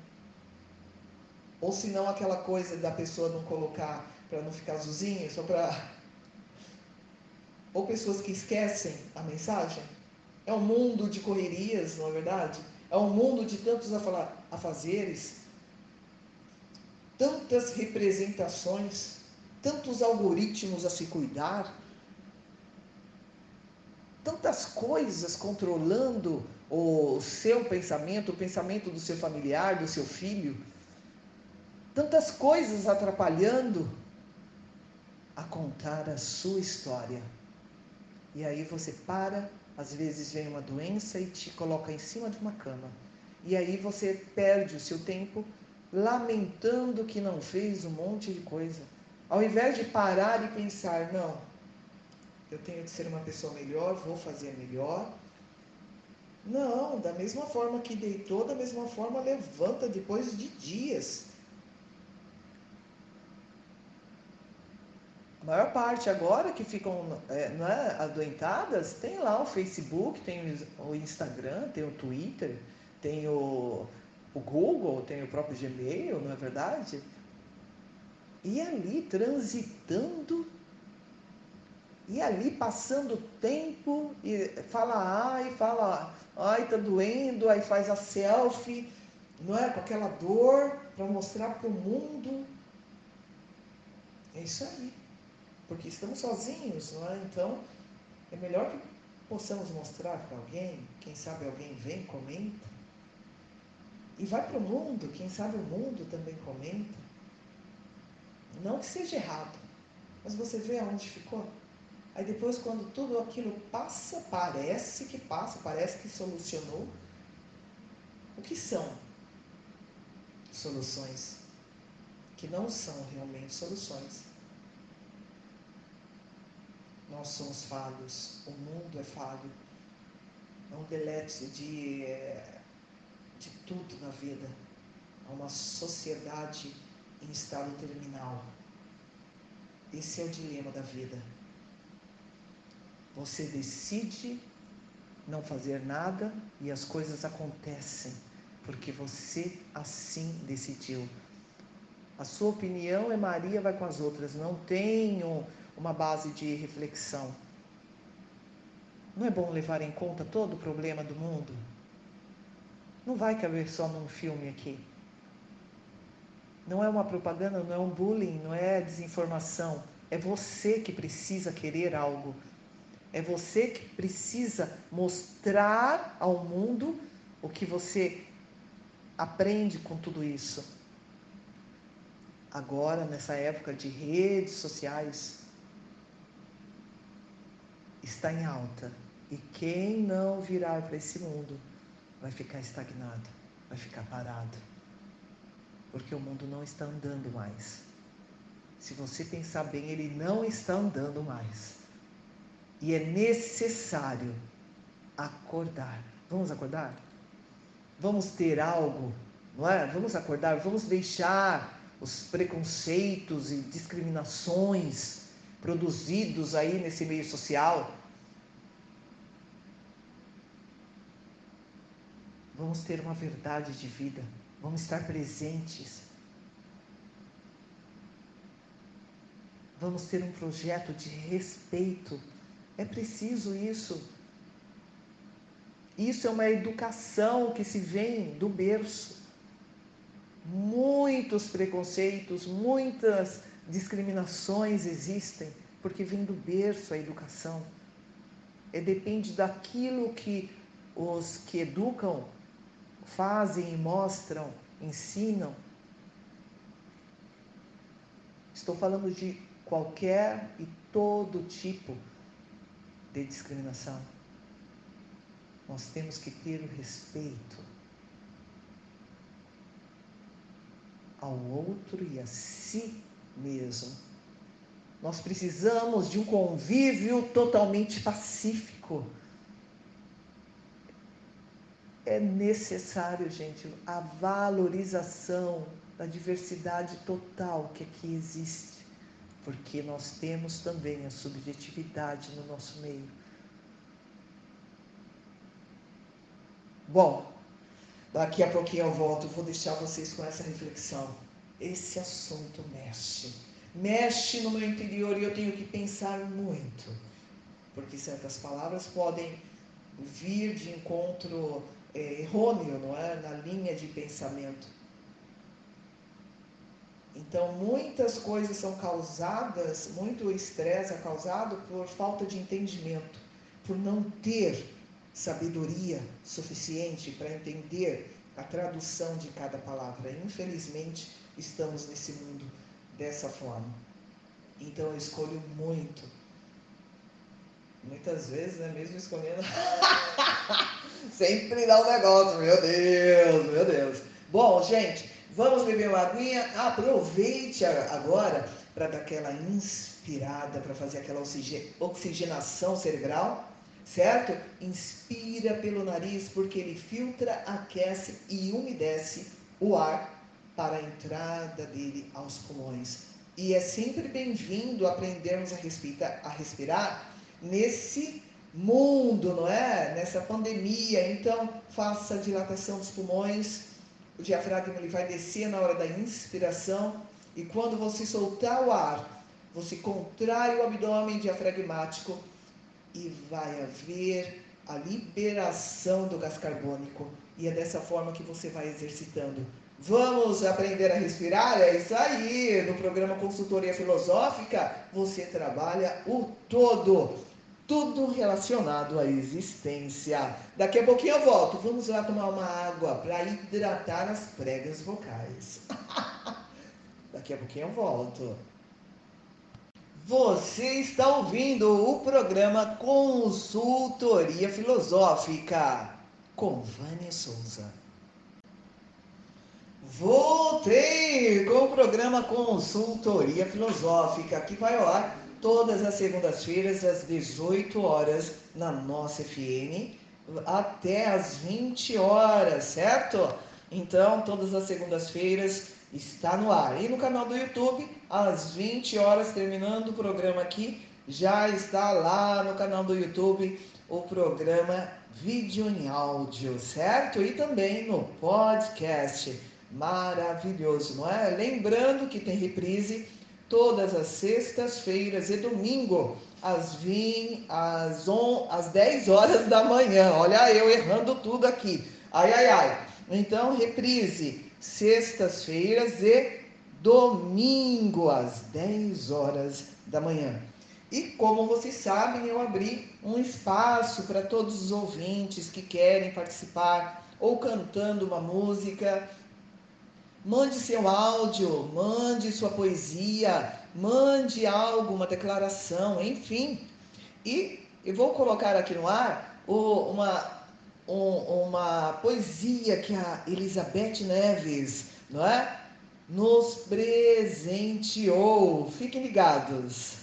Ou se não aquela coisa da pessoa não colocar para não ficar azulzinho, só para. *laughs* Ou pessoas que esquecem a mensagem. É um mundo de correrias, não é verdade? É um mundo de tantos afazeres, tantas representações, tantos algoritmos a se cuidar, tantas coisas controlando o seu pensamento, o pensamento do seu familiar, do seu filho tantas coisas atrapalhando a contar a sua história. E aí você para, às vezes vem uma doença e te coloca em cima de uma cama. E aí você perde o seu tempo lamentando que não fez um monte de coisa. Ao invés de parar e pensar, não, eu tenho que ser uma pessoa melhor, vou fazer melhor. Não, da mesma forma que deitou, da mesma forma levanta depois de dias A maior parte agora que ficam é, é, adoentadas tem lá o Facebook, tem o Instagram, tem o Twitter, tem o, o Google, tem o próprio Gmail, não é verdade? E ali transitando, e ali passando tempo, e fala ai, fala ai, tá doendo, aí faz a selfie, não é? Com aquela dor para mostrar para o mundo. É isso aí porque estamos sozinhos, não é? Então, é melhor que possamos mostrar para alguém, quem sabe alguém vem, comenta. E vai para o mundo, quem sabe o mundo também comenta. Não que seja errado, mas você vê aonde ficou. Aí depois, quando tudo aquilo passa, parece que passa, parece que solucionou. O que são soluções? Que não são realmente soluções. Nós somos falhos, o mundo é falho. É um delete de, de tudo na vida. É uma sociedade em estado terminal. Esse é o dilema da vida. Você decide não fazer nada e as coisas acontecem porque você assim decidiu. A sua opinião é Maria vai com as outras. Não tenho uma base de reflexão. Não é bom levar em conta todo o problema do mundo? Não vai caber só num filme aqui. Não é uma propaganda, não é um bullying, não é desinformação. É você que precisa querer algo. É você que precisa mostrar ao mundo o que você aprende com tudo isso. Agora, nessa época de redes sociais, está em alta. E quem não virar para esse mundo vai ficar estagnado, vai ficar parado. Porque o mundo não está andando mais. Se você pensar bem, ele não está andando mais. E é necessário acordar. Vamos acordar? Vamos ter algo, não é? Vamos acordar, vamos deixar os preconceitos e discriminações produzidos aí nesse meio social. Vamos ter uma verdade de vida, vamos estar presentes. Vamos ter um projeto de respeito. É preciso isso. Isso é uma educação que se vem do berço. Muitos preconceitos, muitas discriminações existem, porque vem do berço a educação. É, depende daquilo que os que educam fazem e mostram, ensinam. Estou falando de qualquer e todo tipo de discriminação. Nós temos que ter o respeito ao outro e a si mesmo. Nós precisamos de um convívio totalmente pacífico. É necessário, gente, a valorização da diversidade total que aqui existe, porque nós temos também a subjetividade no nosso meio. Bom, daqui a pouquinho eu volto, vou deixar vocês com essa reflexão. Esse assunto mexe, mexe no meu interior e eu tenho que pensar muito, porque certas palavras podem vir de encontro é, errôneo, não é? Na linha de pensamento. Então, muitas coisas são causadas, muito estresse é causado por falta de entendimento, por não ter sabedoria suficiente para entender a tradução de cada palavra. Infelizmente, estamos nesse mundo dessa forma. Então, eu escolho muito. Muitas vezes, né, mesmo escolhendo, *laughs* sempre dá um negócio, meu Deus, meu Deus. Bom, gente, vamos beber uma aguinha. Aproveite agora para dar aquela inspirada, para fazer aquela oxigenação cerebral certo? Inspira pelo nariz porque ele filtra, aquece e umedece o ar para a entrada dele aos pulmões. E é sempre bem-vindo aprendermos a respirar, a respirar nesse mundo, não é? Nessa pandemia. Então, faça a dilatação dos pulmões. O diafragma ele vai descer na hora da inspiração e quando você soltar o ar, você contrai o abdômen diafragmático e vai haver a liberação do gás carbônico. E é dessa forma que você vai exercitando. Vamos aprender a respirar? É isso aí! No programa Consultoria Filosófica, você trabalha o todo. Tudo relacionado à existência. Daqui a pouquinho eu volto. Vamos lá tomar uma água para hidratar as pregas vocais. *laughs* Daqui a pouquinho eu volto. Você está ouvindo o programa Consultoria Filosófica com Vânia Souza. Voltei com o programa Consultoria Filosófica, que vai ao ar todas as segundas-feiras às 18 horas na nossa FM, até às 20 horas, certo? Então, todas as segundas-feiras está no ar. E no canal do YouTube, às 20 horas, terminando o programa aqui, já está lá no canal do YouTube o programa vídeo em áudio, certo? E também no podcast. Maravilhoso, não é? Lembrando que tem reprise todas as sextas-feiras e domingo, às, 20, às, às 10 horas da manhã. Olha eu errando tudo aqui. Ai, ai, ai. Então, reprise sextas-feiras e domingo às 10 horas da manhã. E como vocês sabem, eu abri um espaço para todos os ouvintes que querem participar ou cantando uma música. Mande seu áudio, mande sua poesia, mande algo, uma declaração, enfim. E eu vou colocar aqui no ar uma um, uma poesia que a Elizabeth Neves, não é? Nos presenteou. Fiquem ligados.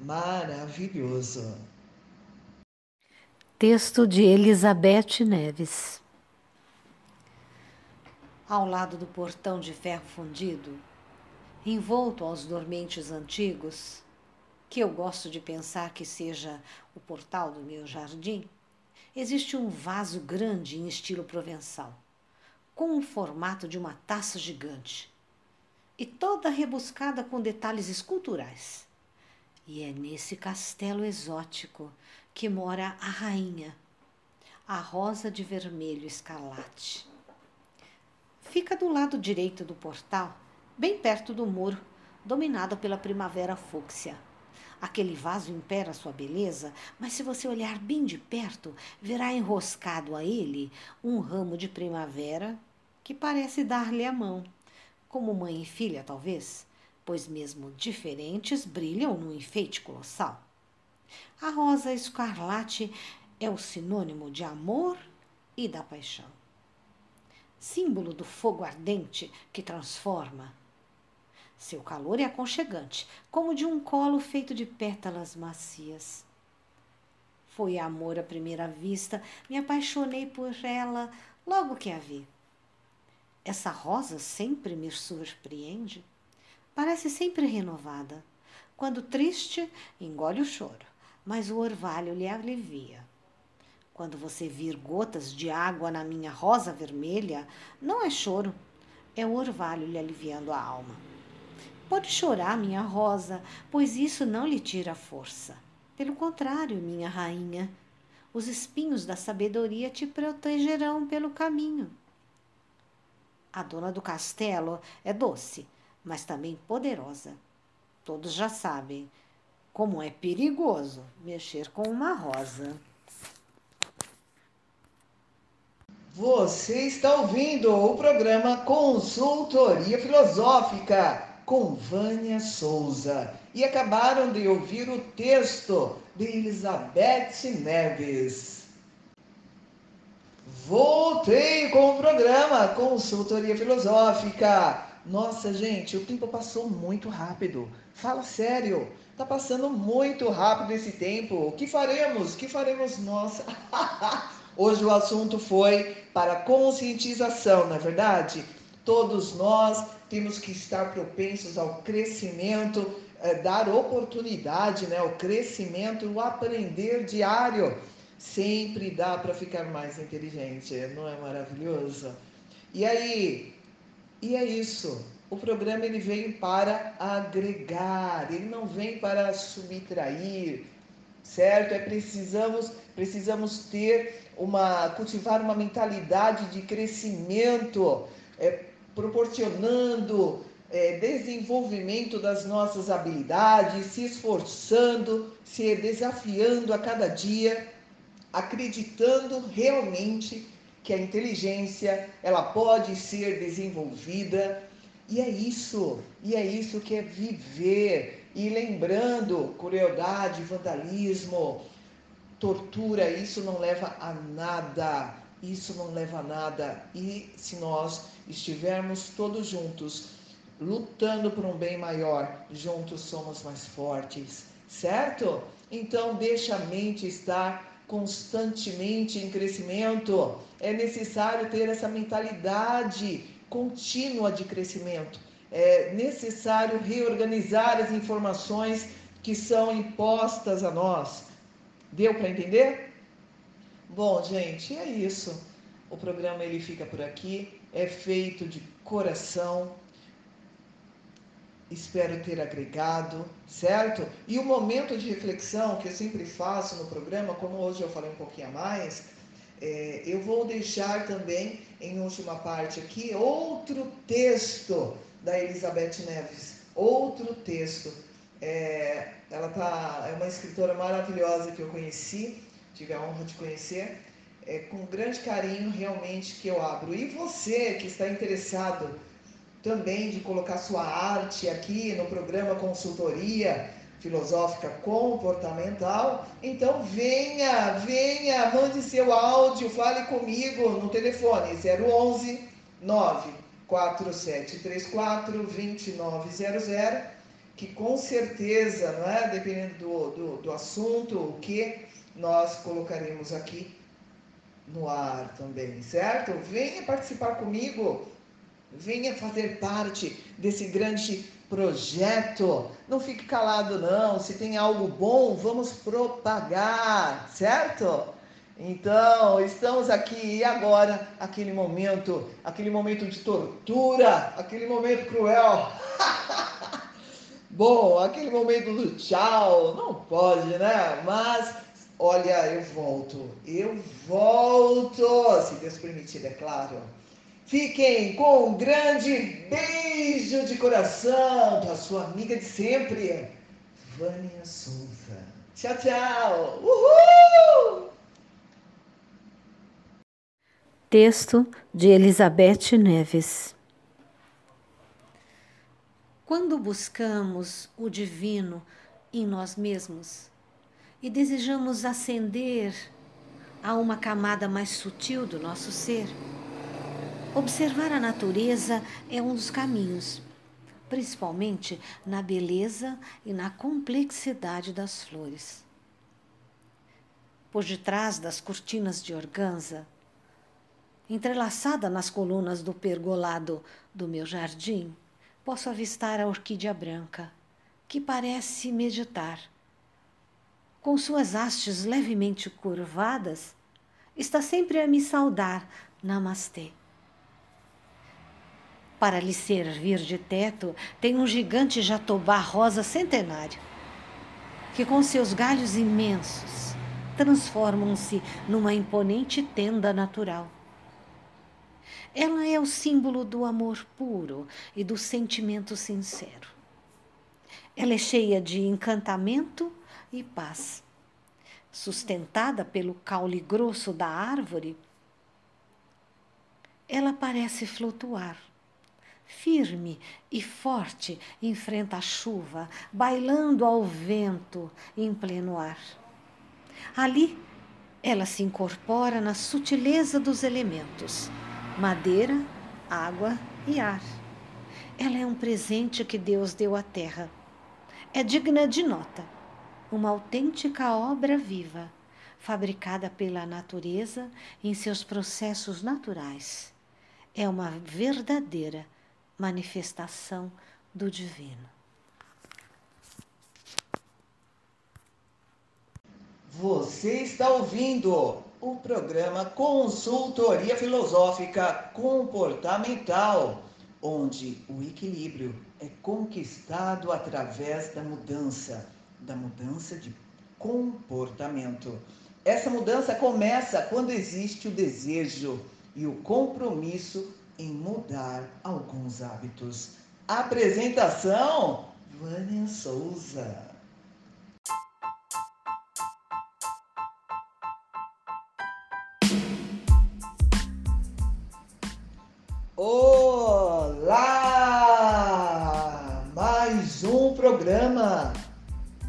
Maravilhoso. Texto de Elizabeth Neves. Ao lado do portão de ferro fundido, envolto aos dormentes antigos, que eu gosto de pensar que seja o portal do meu jardim, existe um vaso grande em estilo provençal, com o formato de uma taça gigante e toda rebuscada com detalhes esculturais. E é nesse castelo exótico que mora a rainha, a rosa de vermelho escarlate. Fica do lado direito do portal, bem perto do muro, dominado pela primavera fúcsia. Aquele vaso impera sua beleza, mas se você olhar bem de perto, verá enroscado a ele um ramo de primavera que parece dar-lhe a mão, como mãe e filha, talvez, pois mesmo diferentes brilham num enfeite colossal. A rosa escarlate é o sinônimo de amor e da paixão. Símbolo do fogo ardente que transforma. Seu calor é aconchegante, como de um colo feito de pétalas macias. Foi amor à primeira vista, me apaixonei por ela logo que a vi. Essa rosa sempre me surpreende. Parece sempre renovada. Quando triste, engole o choro mas o orvalho lhe alivia. Quando você vir gotas de água na minha rosa vermelha, não é choro, é o orvalho lhe aliviando a alma. Pode chorar, minha rosa, pois isso não lhe tira força. Pelo contrário, minha rainha, os espinhos da sabedoria te protegerão pelo caminho. A dona do castelo é doce, mas também poderosa. Todos já sabem como é perigoso mexer com uma rosa. Você está ouvindo o programa Consultoria Filosófica com Vânia Souza e acabaram de ouvir o texto de Elizabeth Neves. Voltei com o programa Consultoria Filosófica. Nossa, gente, o tempo passou muito rápido. Fala sério. Tá passando muito rápido esse tempo. O que faremos? O que faremos nós? *laughs* Hoje o assunto foi para conscientização, não é verdade? Todos nós temos que estar propensos ao crescimento, eh, dar oportunidade, né, ao crescimento, o aprender diário. Sempre dá para ficar mais inteligente, não é maravilhoso? E aí? E é isso o programa ele vem para agregar, ele não vem para subtrair, certo? É precisamos precisamos ter uma cultivar uma mentalidade de crescimento, é, proporcionando é, desenvolvimento das nossas habilidades, se esforçando, se desafiando a cada dia, acreditando realmente que a inteligência ela pode ser desenvolvida e é isso, e é isso que é viver. E lembrando, crueldade, vandalismo, tortura, isso não leva a nada. Isso não leva a nada. E se nós estivermos todos juntos, lutando por um bem maior, juntos somos mais fortes, certo? Então, deixa a mente estar constantemente em crescimento. É necessário ter essa mentalidade contínua de crescimento. É necessário reorganizar as informações que são impostas a nós. Deu para entender? Bom, gente, é isso. O programa ele fica por aqui, é feito de coração. Espero ter agregado, certo? E o momento de reflexão que eu sempre faço no programa, como hoje eu falei um pouquinho a mais, é, eu vou deixar também, em última parte aqui, outro texto da Elizabeth Neves. Outro texto. É, ela tá, é uma escritora maravilhosa que eu conheci, tive a honra de conhecer. É, com grande carinho, realmente, que eu abro. E você que está interessado também de colocar sua arte aqui no programa Consultoria, filosófica comportamental, então venha, venha, mande seu áudio, fale comigo no telefone 011 94734 2900, que com certeza, não é, dependendo do, do, do assunto, o que nós colocaremos aqui no ar também, certo? Venha participar comigo, venha fazer parte desse grande projeto. Não fique calado, não. Se tem algo bom, vamos propagar, certo? Então, estamos aqui e agora, aquele momento, aquele momento de tortura, aquele momento cruel. *laughs* Bom, aquele momento do tchau, não pode, né? Mas, olha, eu volto, eu volto, se Deus permitir, é claro. Fiquem com um grande beijo de coração da sua amiga de sempre, Vânia Souza. Tchau, tchau. Uhul! Texto de Elizabeth Neves. Quando buscamos o divino em nós mesmos e desejamos ascender a uma camada mais sutil do nosso ser, observar a natureza é um dos caminhos, principalmente na beleza e na complexidade das flores. Por detrás das cortinas de organza, entrelaçada nas colunas do pergolado do meu jardim, posso avistar a orquídea branca, que parece meditar. Com suas hastes levemente curvadas, está sempre a me saudar, Namastê. Para lhe servir de teto, tem um gigante jatobá rosa centenário, que com seus galhos imensos transformam-se numa imponente tenda natural. Ela é o símbolo do amor puro e do sentimento sincero. Ela é cheia de encantamento e paz. Sustentada pelo caule grosso da árvore, ela parece flutuar. Firme e forte enfrenta a chuva, bailando ao vento em pleno ar. Ali, ela se incorpora na sutileza dos elementos madeira, água e ar. Ela é um presente que Deus deu à terra. É digna de nota, uma autêntica obra viva, fabricada pela natureza em seus processos naturais. É uma verdadeira manifestação do divino. Você está ouvindo o programa Consultoria Filosófica Comportamental, onde o equilíbrio é conquistado através da mudança, da mudança de comportamento. Essa mudança começa quando existe o desejo e o compromisso em mudar alguns hábitos. Apresentação: Vânia Souza. Programa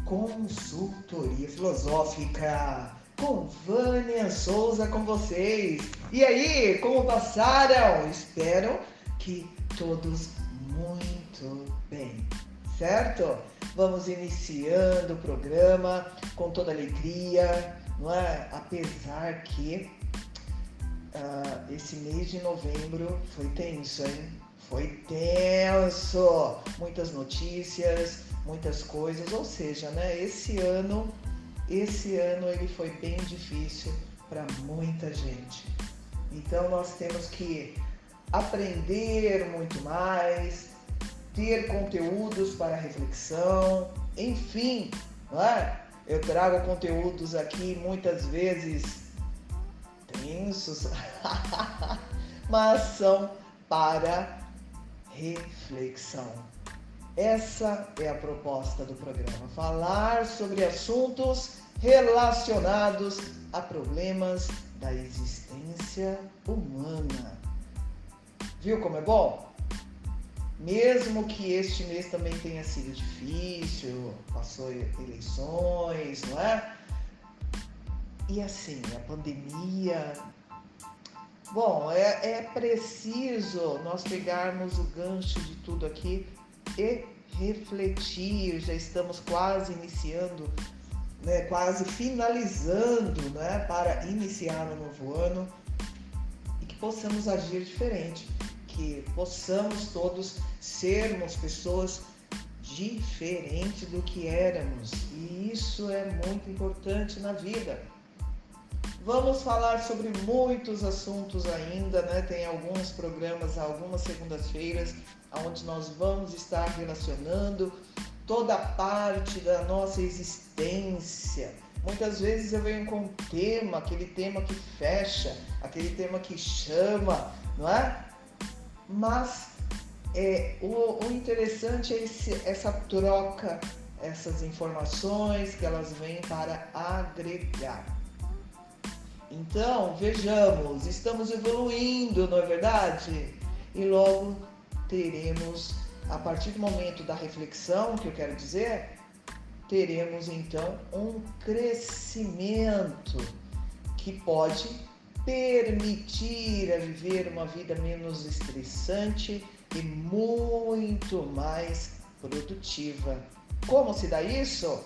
Consultoria Filosófica com Vânia Souza com vocês. E aí, como passaram? Espero que todos muito bem, certo? Vamos iniciando o programa com toda alegria, não é? Apesar que uh, esse mês de novembro foi tenso, hein? Foi tenso! Muitas notícias, muitas coisas, ou seja, né? Esse ano, esse ano ele foi bem difícil para muita gente. Então nós temos que aprender muito mais, ter conteúdos para reflexão, enfim, não é? Eu trago conteúdos aqui muitas vezes tensos, *laughs* mas são para reflexão. Essa é a proposta do programa: falar sobre assuntos relacionados a problemas da existência humana. Viu como é bom? Mesmo que este mês também tenha sido difícil, passou eleições, não é? E assim, a pandemia. Bom, é, é preciso nós pegarmos o gancho de tudo aqui e refletir. Já estamos quase iniciando né, quase finalizando né, para iniciar o novo ano e que possamos agir diferente, que possamos todos sermos pessoas diferentes do que éramos e isso é muito importante na vida. Vamos falar sobre muitos assuntos ainda, né? Tem alguns programas, algumas segundas-feiras, onde nós vamos estar relacionando toda parte da nossa existência. Muitas vezes eu venho com um tema, aquele tema que fecha, aquele tema que chama, não é? Mas é, o, o interessante é esse, essa troca, essas informações que elas vêm para agregar. Então, vejamos, estamos evoluindo, não é verdade? E logo teremos a partir do momento da reflexão, que eu quero dizer, teremos então um crescimento que pode permitir a viver uma vida menos estressante e muito mais produtiva. Como se dá isso?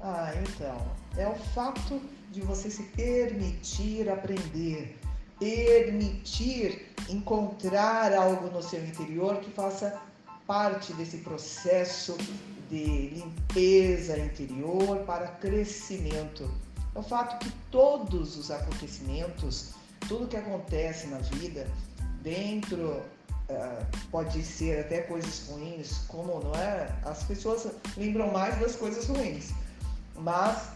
Ah, então, é o fato de você se permitir aprender, permitir encontrar algo no seu interior que faça parte desse processo de limpeza interior para crescimento. É o fato que todos os acontecimentos, tudo que acontece na vida, dentro uh, pode ser até coisas ruins, como não é? As pessoas lembram mais das coisas ruins, mas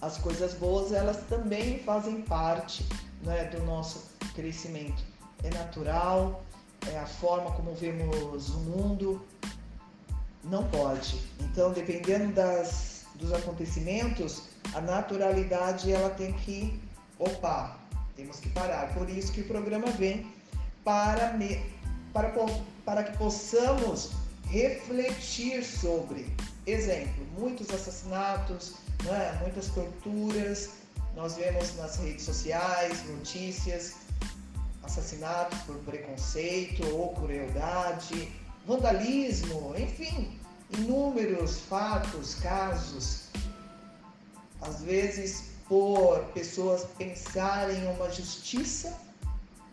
as coisas boas elas também fazem parte né, do nosso crescimento. É natural, é a forma como vemos o mundo, não pode. Então, dependendo das, dos acontecimentos, a naturalidade ela tem que, opa, temos que parar. Por isso que o programa vem para, me, para, para que possamos refletir sobre. Exemplo, muitos assassinatos, é? muitas torturas, nós vemos nas redes sociais notícias assassinatos por preconceito ou crueldade, vandalismo, enfim, inúmeros fatos, casos, às vezes por pessoas pensarem em uma justiça,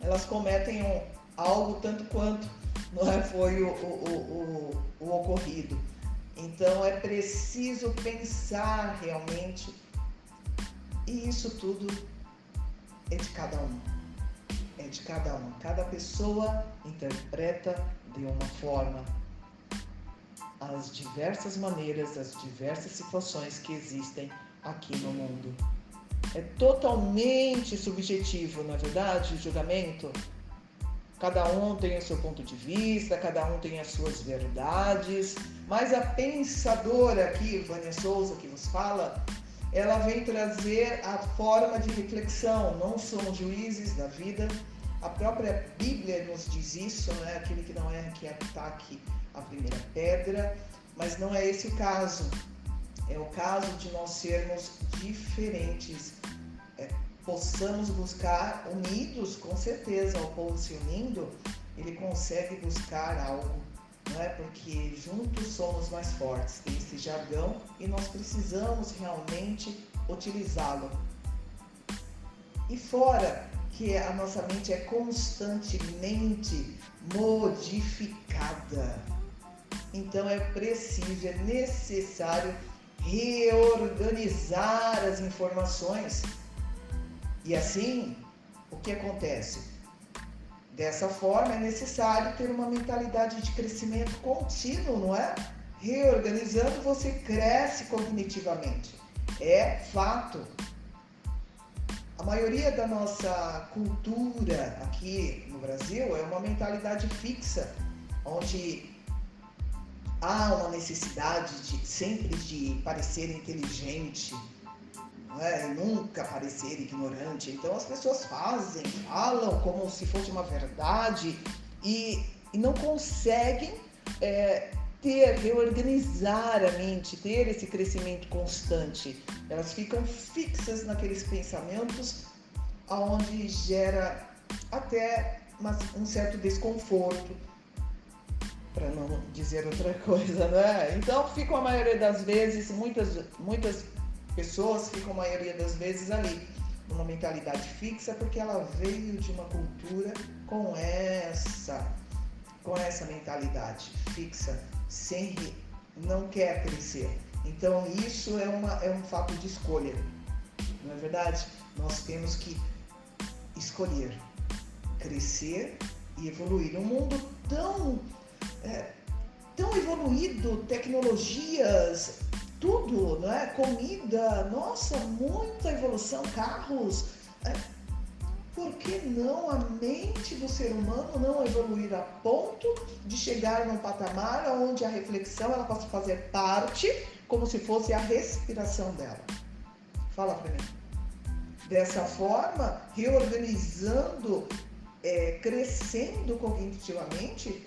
elas cometem um, algo tanto quanto *laughs* não é, foi o, o, o, o ocorrido. Então é preciso pensar realmente, e isso tudo é de cada um é de cada um. Cada pessoa interpreta de uma forma as diversas maneiras, as diversas situações que existem aqui no mundo. É totalmente subjetivo, na é verdade, o julgamento. Cada um tem o seu ponto de vista, cada um tem as suas verdades, mas a pensadora aqui, Vânia Souza, que vos fala, ela vem trazer a forma de reflexão. Não somos juízes da vida, a própria Bíblia nos diz isso, né? aquele que não é que ataque a primeira pedra, mas não é esse o caso. É o caso de nós sermos diferentes, é, possamos buscar unidos, com certeza, o povo se unindo, ele consegue buscar algo, não é? Porque juntos somos mais fortes. Tem esse jargão e nós precisamos realmente utilizá-lo. E fora que a nossa mente é constantemente modificada. Então é preciso, é necessário reorganizar as informações. E assim, o que acontece? Dessa forma, é necessário ter uma mentalidade de crescimento contínuo, não é? Reorganizando, você cresce cognitivamente. É fato. A maioria da nossa cultura aqui no Brasil é uma mentalidade fixa, onde há uma necessidade de sempre de parecer inteligente, não é? nunca parecer ignorante. Então as pessoas fazem, falam como se fosse uma verdade e, e não conseguem é, ter, reorganizar a mente, ter esse crescimento constante. Elas ficam fixas naqueles pensamentos, aonde gera até um certo desconforto, para não dizer outra *laughs* coisa, né? Então ficam a maioria das vezes, muitas, muitas pessoas ficam a maioria das vezes ali numa mentalidade fixa porque ela veio de uma cultura com essa com essa mentalidade fixa, sem não quer crescer. Então isso é, uma, é um fato de escolha, não é verdade? Nós temos que escolher crescer e evoluir. Um mundo tão é, tão evoluído, tecnologias, tudo, não é? Comida, nossa, muita evolução, carros. É, por que não a mente do ser humano não evoluir a ponto de chegar num patamar onde a reflexão ela possa fazer parte como se fosse a respiração dela? Fala para mim. Dessa forma, reorganizando, é, crescendo cognitivamente,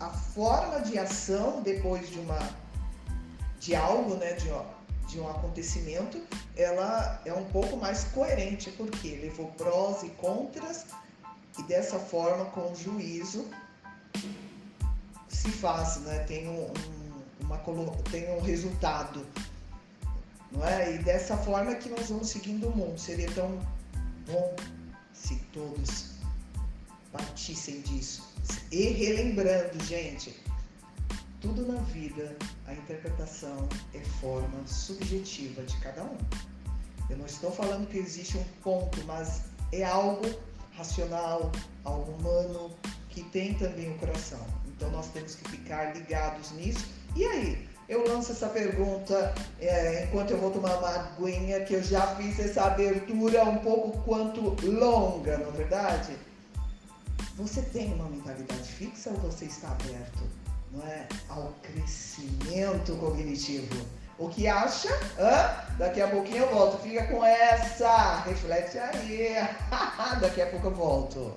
a forma de ação depois de uma de algo, né, de, de um acontecimento, ela é um pouco mais coerente, porque levou prós e contras e dessa forma, com juízo, se faz, né? tem, um, uma, tem um resultado. Não é? E dessa forma que nós vamos seguindo o mundo. Seria tão bom se todos partissem disso. E relembrando, gente, tudo na vida, a interpretação é forma subjetiva de cada um. Eu não estou falando que existe um ponto, mas é algo racional, algo humano, que tem também o coração. Então nós temos que ficar ligados nisso. E aí, eu lanço essa pergunta é, enquanto eu vou tomar uma aguinha, que eu já fiz essa abertura um pouco quanto longa, não é verdade? Você tem uma mentalidade fixa ou você está aberto? Não é, ao crescimento cognitivo. O que acha? Hã? Daqui a pouquinho eu volto. Fica com essa. Reflete aí. *laughs* Daqui a pouco eu volto.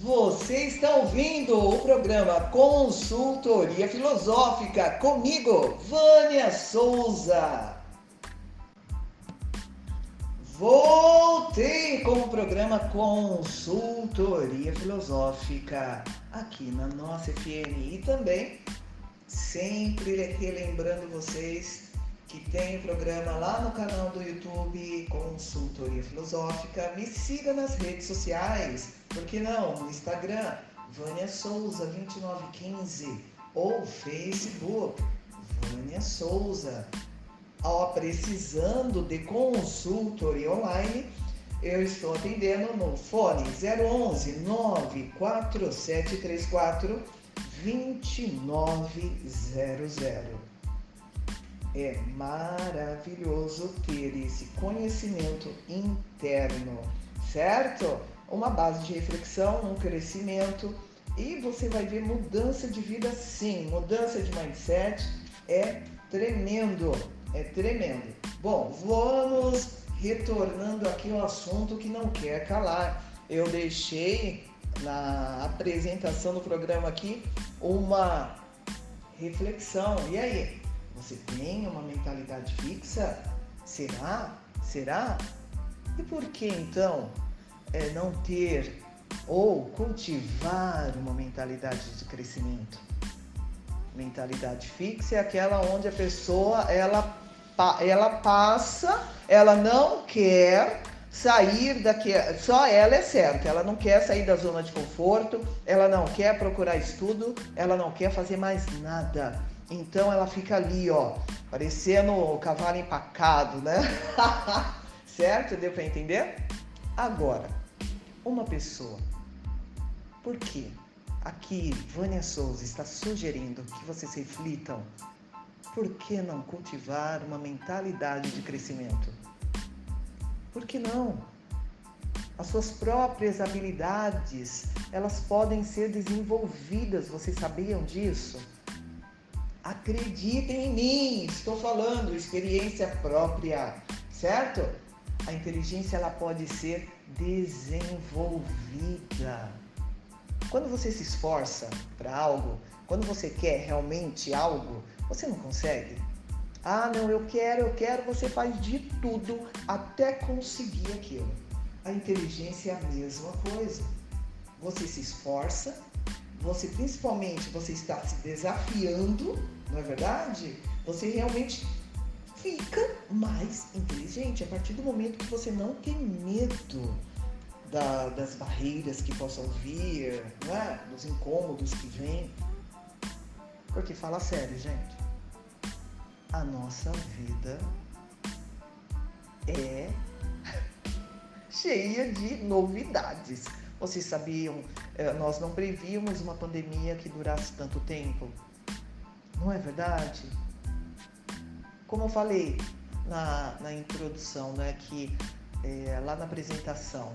Você está ouvindo o programa Consultoria Filosófica comigo, Vânia Souza. Voltei com o programa Consultoria Filosófica aqui na nossa FM e também sempre relembrando vocês que tem programa lá no canal do YouTube Consultoria Filosófica. Me siga nas redes sociais, por que não? No Instagram, Vânia Souza 2915 ou Facebook, Vânia Souza Ó, precisando de consultoria online, eu estou atendendo no fone 011 94734 2900. É maravilhoso ter esse conhecimento interno, certo? Uma base de reflexão, um crescimento e você vai ver mudança de vida sim, mudança de mindset é tremendo. É tremendo. Bom, vamos retornando aqui ao assunto que não quer calar. Eu deixei na apresentação do programa aqui uma reflexão. E aí? Você tem uma mentalidade fixa? Será? Será? E por que então é, não ter ou cultivar uma mentalidade de crescimento? Mentalidade fixa é aquela onde a pessoa ela, ela passa, ela não quer sair daqui, só ela é certa, ela não quer sair da zona de conforto, ela não quer procurar estudo, ela não quer fazer mais nada. Então ela fica ali, ó, parecendo o cavalo empacado, né? *laughs* certo? Deu para entender? Agora, uma pessoa, por quê? Aqui, Vânia Souza está sugerindo que vocês reflitam por que não cultivar uma mentalidade de crescimento? Por que não? As suas próprias habilidades, elas podem ser desenvolvidas, vocês sabiam disso? Acreditem em mim, estou falando experiência própria, certo? A inteligência ela pode ser desenvolvida. Quando você se esforça para algo, quando você quer realmente algo, você não consegue. Ah, não, eu quero, eu quero, você faz de tudo até conseguir aquilo. A inteligência é a mesma coisa. Você se esforça, você principalmente você está se desafiando, não é verdade? Você realmente fica mais inteligente. A partir do momento que você não tem medo da, das barreiras que possam vir, não é? dos incômodos que vêm. Porque fala sério, gente. A nossa vida é *laughs* cheia de novidades. Vocês sabiam, eh, nós não prevíamos uma pandemia que durasse tanto tempo. Não é verdade? Como eu falei na, na introdução, né, que é, lá na apresentação,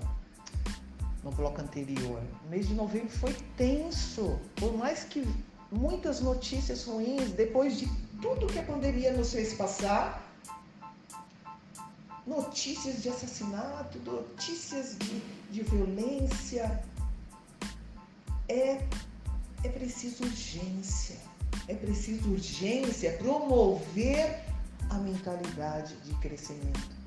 no bloco anterior, o mês de novembro foi tenso. Por mais que muitas notícias ruins, depois de tudo que a pandemia nos fez passar, notícias de assassinato, notícias de, de violência. É, é preciso urgência. É preciso urgência promover a mentalidade de crescimento.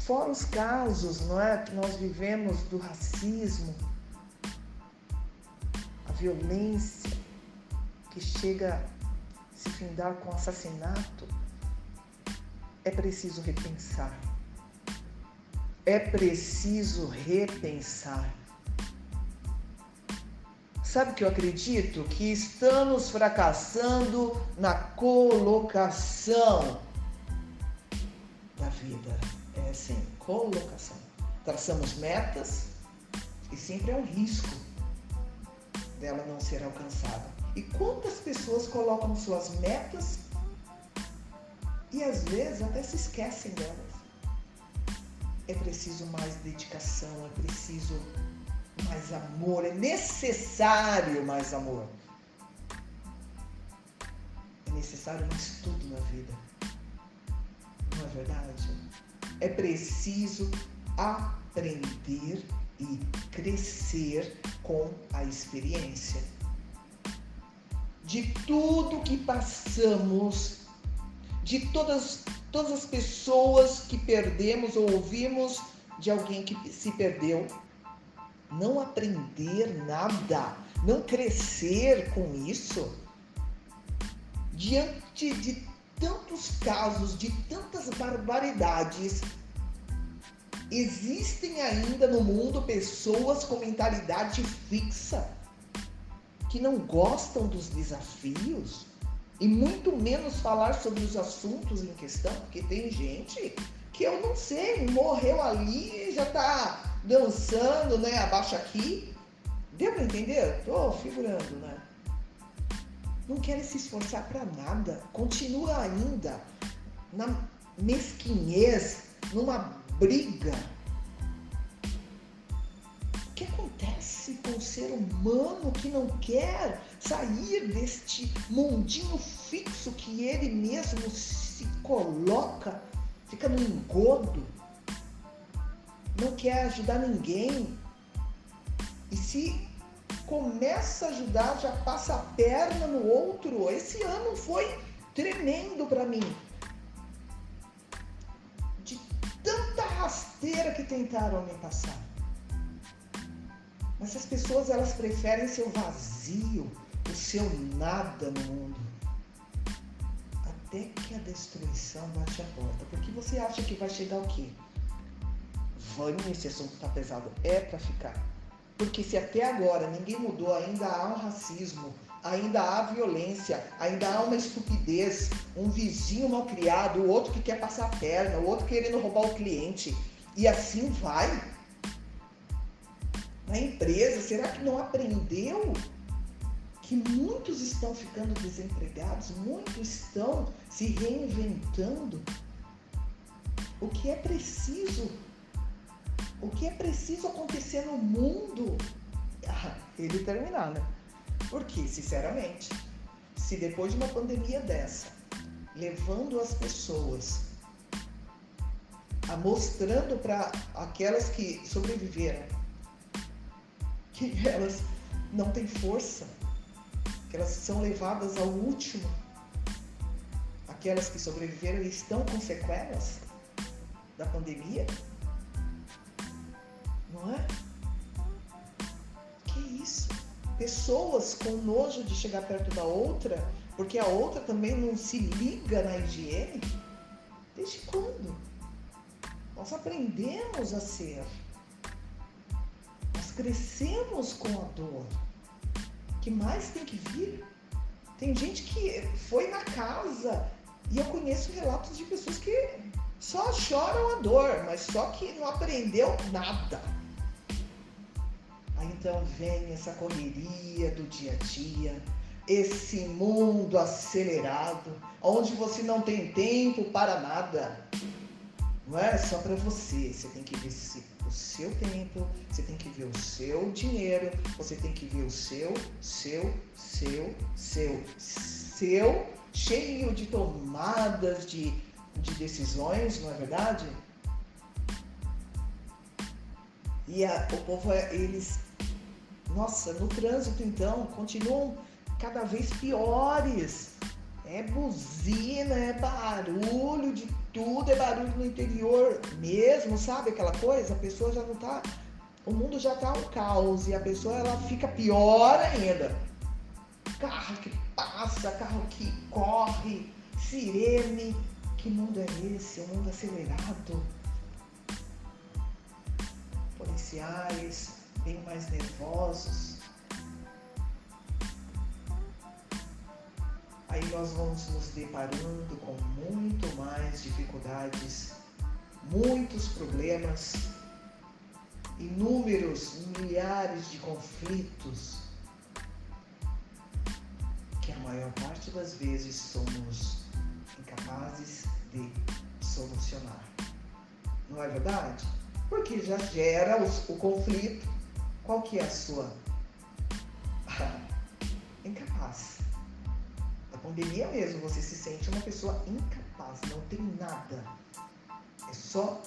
Fora os casos, não é, que nós vivemos do racismo, a violência que chega a se findar com assassinato, é preciso repensar. É preciso repensar. Sabe o que eu acredito? Que estamos fracassando na colocação da vida. É assim, colocação. Traçamos metas e sempre é um risco dela não ser alcançada. E quantas pessoas colocam suas metas e às vezes até se esquecem delas. É preciso mais dedicação, é preciso mais amor, é necessário mais amor. É necessário mais tudo na vida. Não é verdade? É preciso aprender e crescer com a experiência. De tudo que passamos de todas, todas as pessoas que perdemos ou ouvimos de alguém que se perdeu. Não aprender nada, não crescer com isso. Diante de tantos casos, de tantas barbaridades, existem ainda no mundo pessoas com mentalidade fixa que não gostam dos desafios, e muito menos falar sobre os assuntos em questão, porque tem gente que eu não sei, morreu ali e já tá dançando, né? Abaixo aqui. Deu para entender? Tô figurando, né? Não querem se esforçar para nada. Continua ainda na mesquinhez, numa briga que acontece com o ser humano que não quer sair deste mundinho fixo que ele mesmo se coloca, fica no engodo, não quer ajudar ninguém. E se começa a ajudar, já passa a perna no outro. Esse ano foi tremendo para mim. De tanta rasteira que tentaram me passar. Mas as pessoas elas preferem seu vazio, o seu nada no mundo. Até que a destruição bate a porta. Porque você acha que vai chegar o quê? Vânia, esse assunto tá pesado. É para ficar. Porque se até agora ninguém mudou, ainda há um racismo, ainda há violência, ainda há uma estupidez, um vizinho mal criado, o outro que quer passar a perna, o outro querendo roubar o cliente. E assim vai na empresa? Será que não aprendeu que muitos estão ficando desempregados, muitos estão se reinventando? O que é preciso? O que é preciso acontecer no mundo? Ah, ele terminar, né? Porque, sinceramente, se depois de uma pandemia dessa, levando as pessoas a mostrando para aquelas que sobreviveram que elas não têm força, que elas são levadas ao último. Aquelas que sobreviveram e estão com sequelas da pandemia. Não é? Que isso? Pessoas com nojo de chegar perto da outra, porque a outra também não se liga na higiene? Desde quando? Nós aprendemos a ser. Nós crescemos com a dor. que mais tem que vir? Tem gente que foi na casa e eu conheço relatos de pessoas que só choram a dor, mas só que não aprendeu nada. Então vem essa correria do dia a dia, esse mundo acelerado, onde você não tem tempo para nada. Não é só para você, você tem que ver o seu tempo, você tem que ver o seu dinheiro, você tem que ver o seu, seu, seu, seu, seu, cheio de tomadas de, de decisões, não é verdade? E a, o povo, eles, nossa, no trânsito então, continuam cada vez piores. É buzina, é barulho de tudo, é barulho no interior mesmo, sabe aquela coisa? A pessoa já não tá. O mundo já tá um caos e a pessoa ela fica pior ainda. Carro que passa, carro que corre, sirene. Que mundo é esse? Um mundo acelerado. Policiais bem mais nervosos aí nós vamos nos deparando com muito mais dificuldades, muitos problemas, inúmeros, milhares de conflitos que a maior parte das vezes somos incapazes de solucionar. Não é verdade? Porque já gera o, o conflito. Qual que é a sua? *laughs* incapaz pandemia mesmo, você se sente uma pessoa incapaz, não tem nada. É só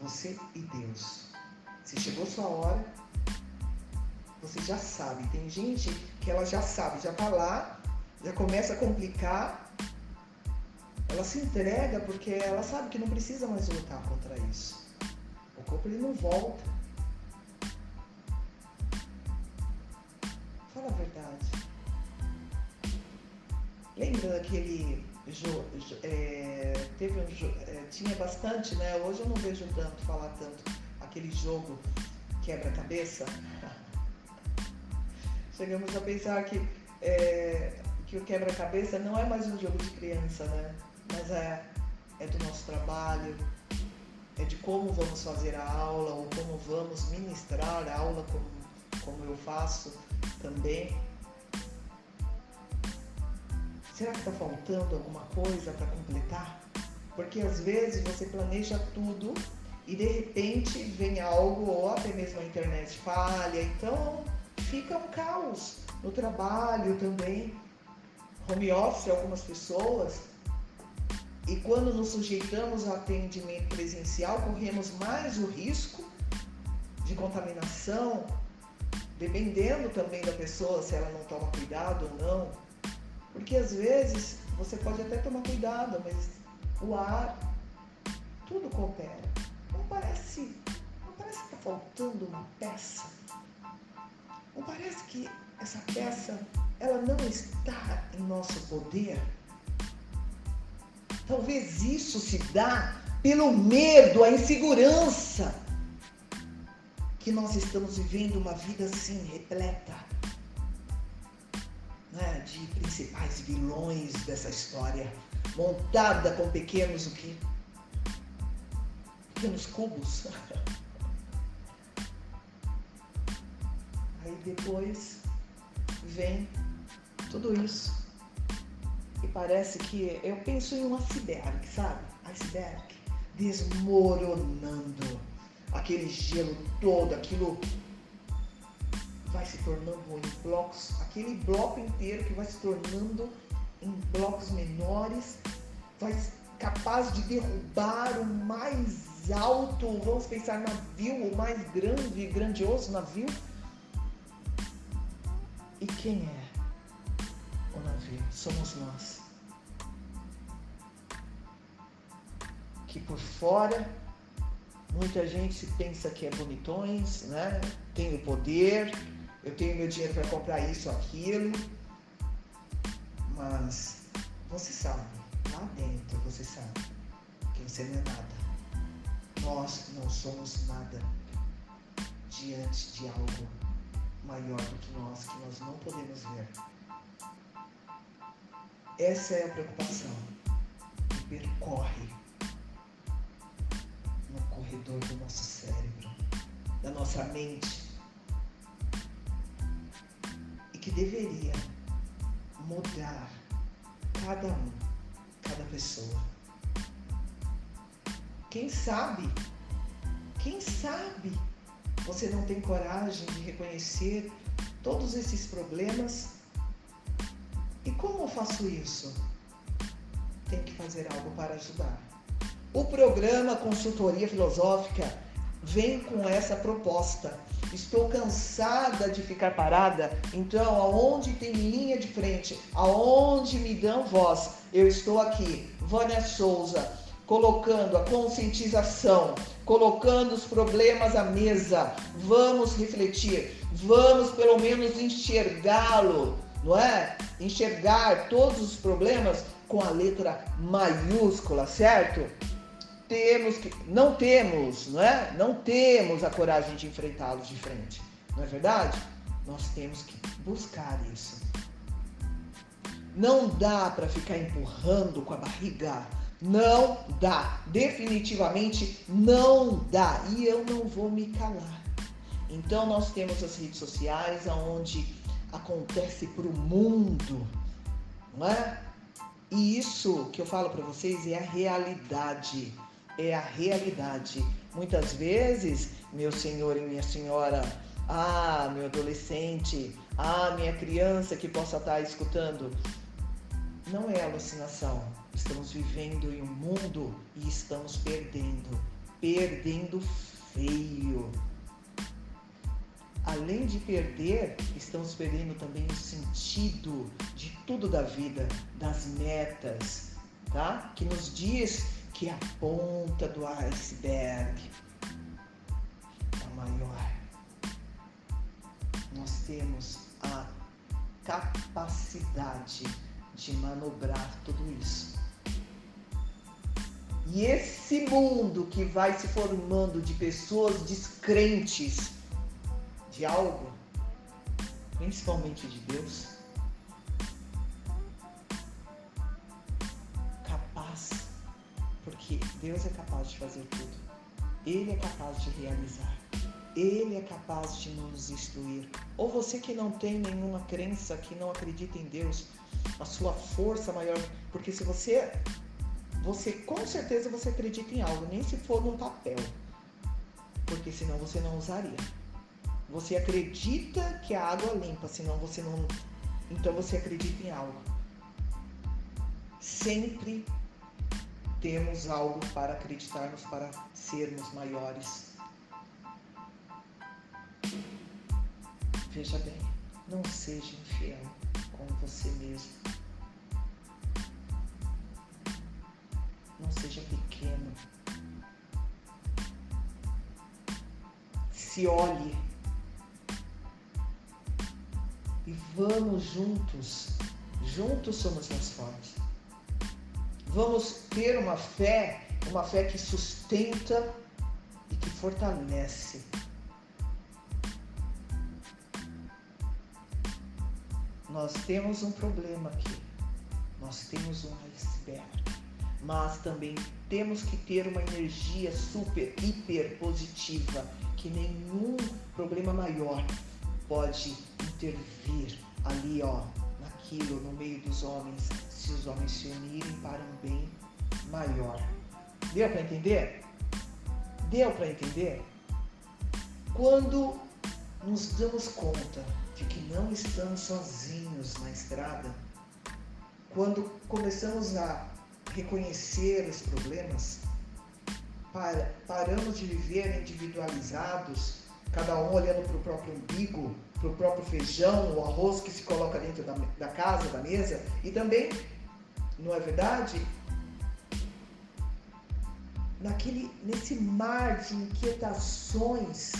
você e Deus. Se chegou sua hora, você já sabe. Tem gente que ela já sabe, já tá lá, já começa a complicar. Ela se entrega porque ela sabe que não precisa mais lutar contra isso. O corpo ele não volta. Fala a verdade. Lembra daquele. É, teve um, é, tinha bastante, né? Hoje eu não vejo tanto falar tanto aquele jogo quebra-cabeça. *laughs* Chegamos a pensar que, é, que o quebra-cabeça não é mais um jogo de criança, né? Mas é, é do nosso trabalho, é de como vamos fazer a aula ou como vamos ministrar a aula, como, como eu faço também. Será que está faltando alguma coisa para completar? Porque às vezes você planeja tudo e de repente vem algo, ou até mesmo a internet falha, então fica um caos no trabalho também. Home office, algumas pessoas. E quando nos sujeitamos ao atendimento presencial, corremos mais o risco de contaminação, dependendo também da pessoa, se ela não toma cuidado ou não. Porque às vezes você pode até tomar cuidado, mas o ar, tudo coopera. Não parece, não parece que está faltando uma peça. Não parece que essa peça ela não está em nosso poder. Talvez isso se dá pelo medo, a insegurança que nós estamos vivendo uma vida assim repleta né, de principais vilões dessa história, montada com pequenos o quê? Pequenos cubos. Aí depois vem tudo isso. E parece que eu penso em um iceberg, sabe? Iceberg desmoronando. Aquele gelo todo, aquilo vai se tornando em blocos, aquele bloco inteiro que vai se tornando em blocos menores, vai capaz de derrubar o mais alto, vamos pensar navio, o mais grande e grandioso navio. E quem é o navio? Somos nós. Que por fora muita gente pensa que é bonitões, né? Tem o poder, eu tenho meu dinheiro para comprar isso, aquilo, Mas você sabe, lá dentro você sabe que você não é nada. Nós não somos nada diante de algo maior do que nós, que nós não podemos ver. Essa é a preocupação que percorre corredor do nosso cérebro, da nossa mente, e que deveria mudar cada um, cada pessoa. Quem sabe, quem sabe você não tem coragem de reconhecer todos esses problemas? E como eu faço isso? Tem que fazer algo para ajudar. O programa Consultoria Filosófica vem com essa proposta. Estou cansada de ficar parada, então aonde tem linha de frente, aonde me dão voz, eu estou aqui. Vânia Souza, colocando a conscientização, colocando os problemas à mesa. Vamos refletir, vamos pelo menos enxergá-lo, não é? Enxergar todos os problemas com a letra maiúscula, certo? Temos que, não temos, não é? Não temos a coragem de enfrentá-los de frente, não é verdade? Nós temos que buscar isso. Não dá para ficar empurrando com a barriga não dá. Definitivamente não dá. E eu não vou me calar. Então nós temos as redes sociais onde acontece para o mundo, não é? E isso que eu falo para vocês é a realidade. É a realidade. Muitas vezes, meu senhor e minha senhora, ah, meu adolescente, ah, minha criança que possa estar escutando, não é alucinação Estamos vivendo em um mundo e estamos perdendo, perdendo feio. Além de perder, estamos perdendo também o sentido de tudo da vida, das metas, tá? Que nos diz que a ponta do iceberg é maior. Nós temos a capacidade de manobrar tudo isso. E esse mundo que vai se formando de pessoas descrentes de algo, principalmente de Deus, porque Deus é capaz de fazer tudo, Ele é capaz de realizar, Ele é capaz de nos instruir. Ou você que não tem nenhuma crença, que não acredita em Deus, a sua força maior, porque se você você com certeza você acredita em algo, nem se for num papel. Porque senão você não usaria. Você acredita que a água é limpa, senão você não. Então você acredita em algo. Sempre temos algo para acreditarmos, para sermos maiores. Veja bem, não seja infiel com você mesmo. não seja pequeno. Se olhe e vamos juntos, juntos somos mais fortes. Vamos ter uma fé, uma fé que sustenta e que fortalece. Nós temos um problema aqui. Nós temos um iceberg mas também temos que ter uma energia super, hiper positiva, que nenhum problema maior pode intervir ali, ó, naquilo, no meio dos homens, se os homens se unirem para um bem maior. Deu para entender? Deu para entender? Quando nos damos conta de que não estamos sozinhos na estrada, quando começamos a reconhecer os problemas, para, paramos de viver individualizados, cada um olhando para o próprio umbigo, para o próprio feijão, o arroz que se coloca dentro da, da casa, da mesa, e também, não é verdade? Naquele, nesse mar de inquietações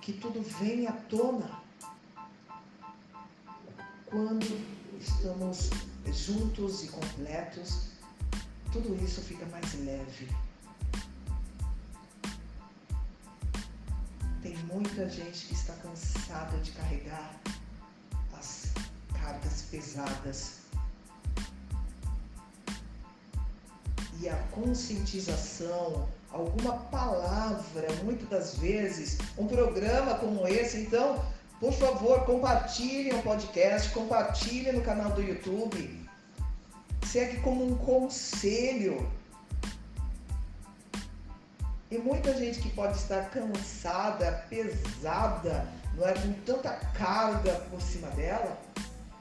que tudo vem à tona quando estamos juntos e completos, tudo isso fica mais leve. Muita gente que está cansada de carregar as cargas pesadas. E a conscientização, alguma palavra, muitas das vezes, um programa como esse, então, por favor, compartilhe o podcast, compartilhe no canal do YouTube. Segue como um conselho e muita gente que pode estar cansada, pesada, não é com tanta carga por cima dela,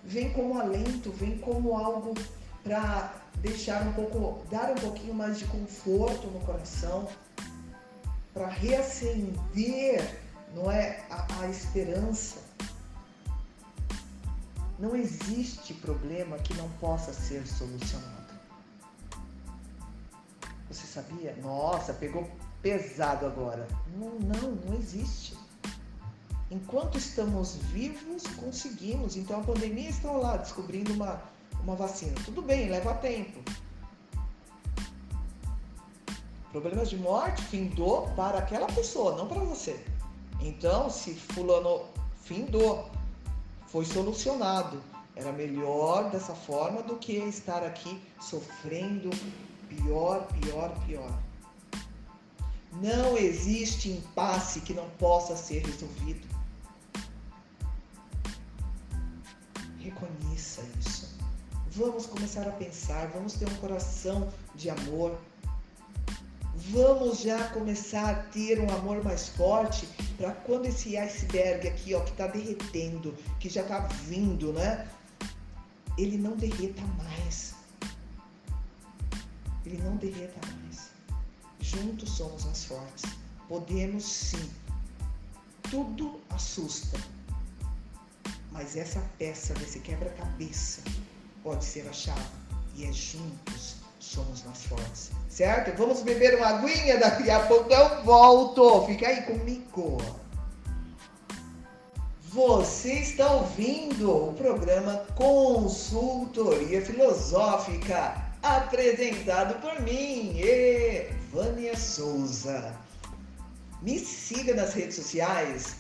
vem como alento, vem como algo para deixar um pouco, dar um pouquinho mais de conforto no coração, para reacender, não é, a, a esperança. Não existe problema que não possa ser solucionado. Você sabia? Nossa, pegou pesado agora. Não, não, não existe. Enquanto estamos vivos, conseguimos. Então a pandemia está lá descobrindo uma, uma vacina. Tudo bem, leva tempo. Problemas de morte findou para aquela pessoa, não para você. Então, se fulano findou, foi solucionado. Era melhor dessa forma do que estar aqui sofrendo pior, pior, pior. Não existe impasse que não possa ser resolvido. Reconheça isso. Vamos começar a pensar, vamos ter um coração de amor. Vamos já começar a ter um amor mais forte para quando esse iceberg aqui, ó, que está derretendo, que já está vindo, né? Ele não derreta mais. Ele não derreta mais. Juntos somos mais fortes. Podemos sim. Tudo assusta. Mas essa peça desse quebra-cabeça pode ser achada. E é juntos somos mais fortes. Certo? Vamos beber uma aguinha, daqui a pouco eu volto. Fica aí comigo. Você está ouvindo o programa Consultoria Filosófica, apresentado por mim, Vânia Souza. Me siga nas redes sociais,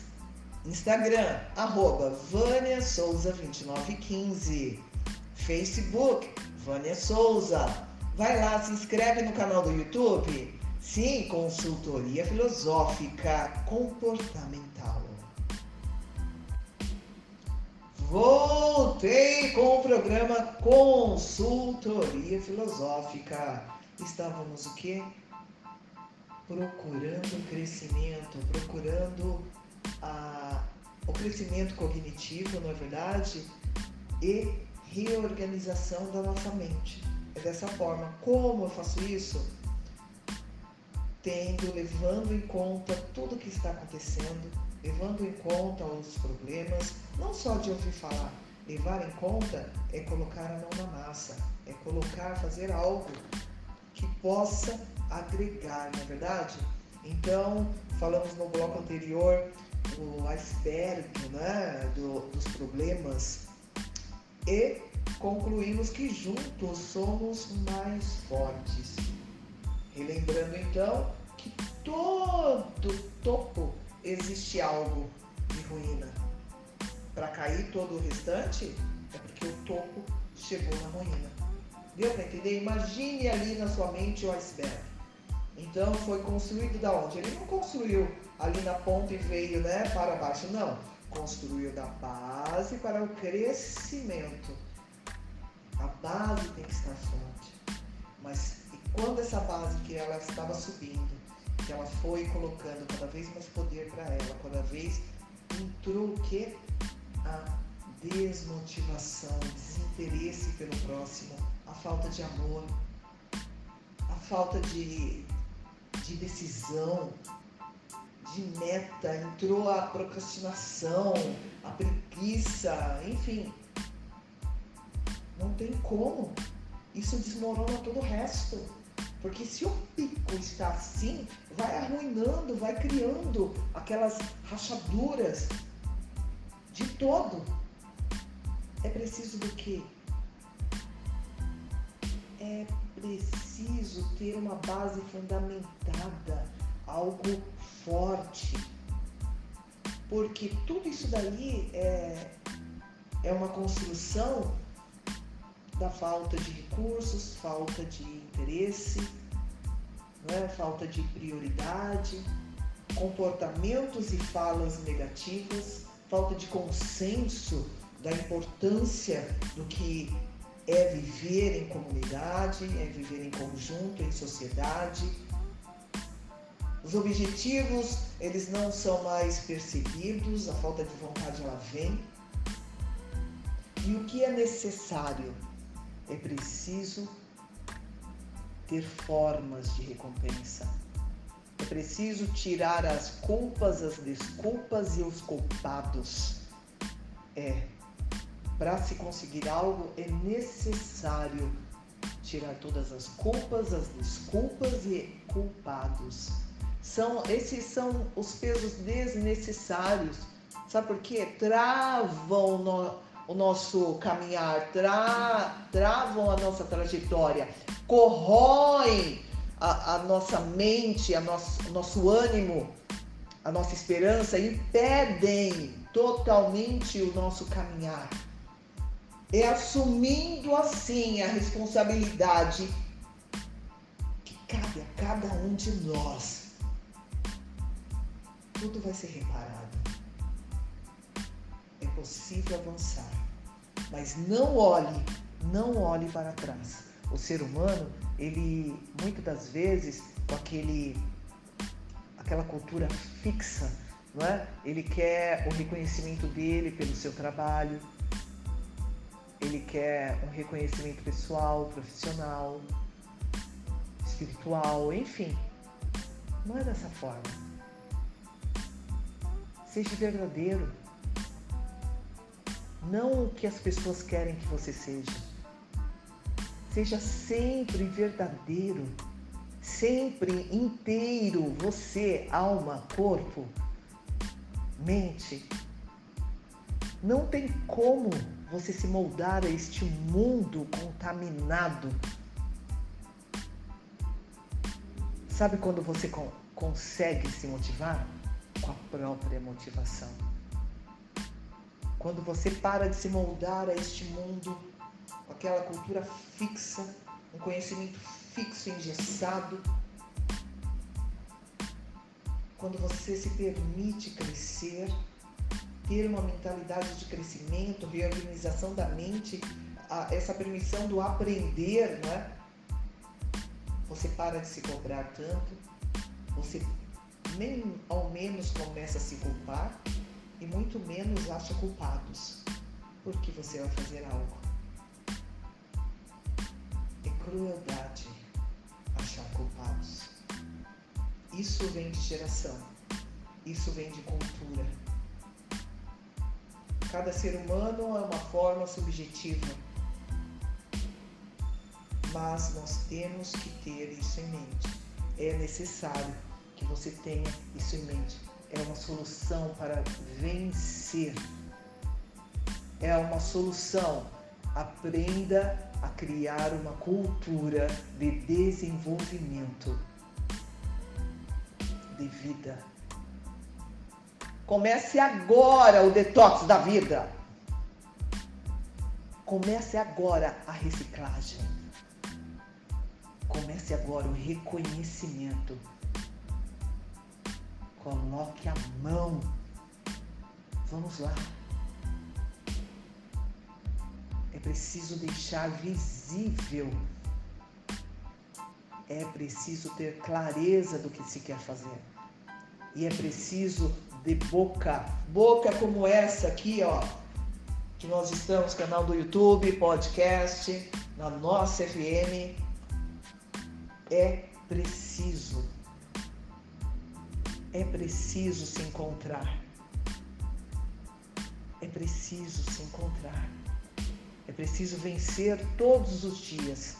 Instagram, arroba Vânia Souza 2915, Facebook, Vânia Souza. Vai lá, se inscreve no canal do YouTube. Sim, consultoria filosófica comportamental. Voltei com o programa Consultoria Filosófica. Estávamos o quê? procurando crescimento, procurando a, o crescimento cognitivo, não é verdade? E reorganização da nossa mente. É dessa forma. Como eu faço isso? Tendo, levando em conta tudo o que está acontecendo, levando em conta os problemas, não só de ouvir falar, levar em conta é colocar a mão na massa, é colocar, fazer algo que possa agregar, não é verdade? Então, falamos no bloco anterior o iceberg né, do, dos problemas e concluímos que juntos somos mais fortes. Relembrando então que todo topo existe algo de ruína. Para cair todo o restante é porque o topo chegou na ruína. Deu para entender? Imagine ali na sua mente o iceberg. Então foi construído da onde? Ele não construiu ali na ponta e veio né, para baixo, não. Construiu da base para o crescimento. A base tem que estar forte. Mas e quando essa base que ela estava subindo, que ela foi colocando cada vez mais poder para ela, cada vez entrou o que? A desmotivação, desinteresse pelo próximo, a falta de amor, a falta de de decisão, de meta, entrou a procrastinação, a preguiça, enfim. Não tem como. Isso desmorona todo o resto. Porque se o pico está assim, vai arruinando, vai criando aquelas rachaduras de todo. É preciso do quê? é preciso ter uma base fundamentada, algo forte. Porque tudo isso daí é, é uma construção da falta de recursos, falta de interesse, né? falta de prioridade, comportamentos e falas negativas, falta de consenso da importância do que é viver em comunidade, é viver em conjunto, em sociedade. Os objetivos, eles não são mais percebidos, a falta de vontade ela vem. E o que é necessário? É preciso ter formas de recompensa. É preciso tirar as culpas, as desculpas e os culpados. É para se conseguir algo é necessário tirar todas as culpas, as desculpas e culpados. São esses são os pesos desnecessários. Sabe por quê? Travam no, o nosso caminhar, tra, travam a nossa trajetória, corroem a, a nossa mente, a nosso, o nosso ânimo, a nossa esperança, impedem totalmente o nosso caminhar é assumindo assim a responsabilidade que cabe a cada um de nós. Tudo vai ser reparado. Possível avançar, mas não olhe, não olhe para trás. O ser humano, ele muitas das vezes com aquele aquela cultura fixa, não é? Ele quer o reconhecimento dele pelo seu trabalho, ele quer um reconhecimento pessoal, profissional, espiritual, enfim. Não é dessa forma. Seja verdadeiro. Não o que as pessoas querem que você seja. Seja sempre verdadeiro, sempre inteiro, você, alma, corpo, mente. Não tem como você se moldar a este mundo contaminado. Sabe quando você con consegue se motivar? Com a própria motivação. Quando você para de se moldar a este mundo com aquela cultura fixa, um conhecimento fixo, engessado. Quando você se permite crescer ter uma mentalidade de crescimento, reorganização da mente, essa permissão do aprender, não é? Você para de se cobrar tanto, você nem ao menos começa a se culpar e muito menos acha culpados porque você vai fazer algo. É crueldade achar culpados. Isso vem de geração, isso vem de cultura Cada ser humano é uma forma subjetiva. Mas nós temos que ter isso em mente. É necessário que você tenha isso em mente. É uma solução para vencer. É uma solução. Aprenda a criar uma cultura de desenvolvimento de vida. Comece agora o detox da vida. Comece agora a reciclagem. Comece agora o reconhecimento. Coloque a mão. Vamos lá. É preciso deixar visível. É preciso ter clareza do que se quer fazer. E é preciso de boca, boca como essa aqui, ó, que nós estamos, canal do YouTube, podcast, na nossa FM, é preciso, é preciso se encontrar, é preciso se encontrar, é preciso vencer todos os dias,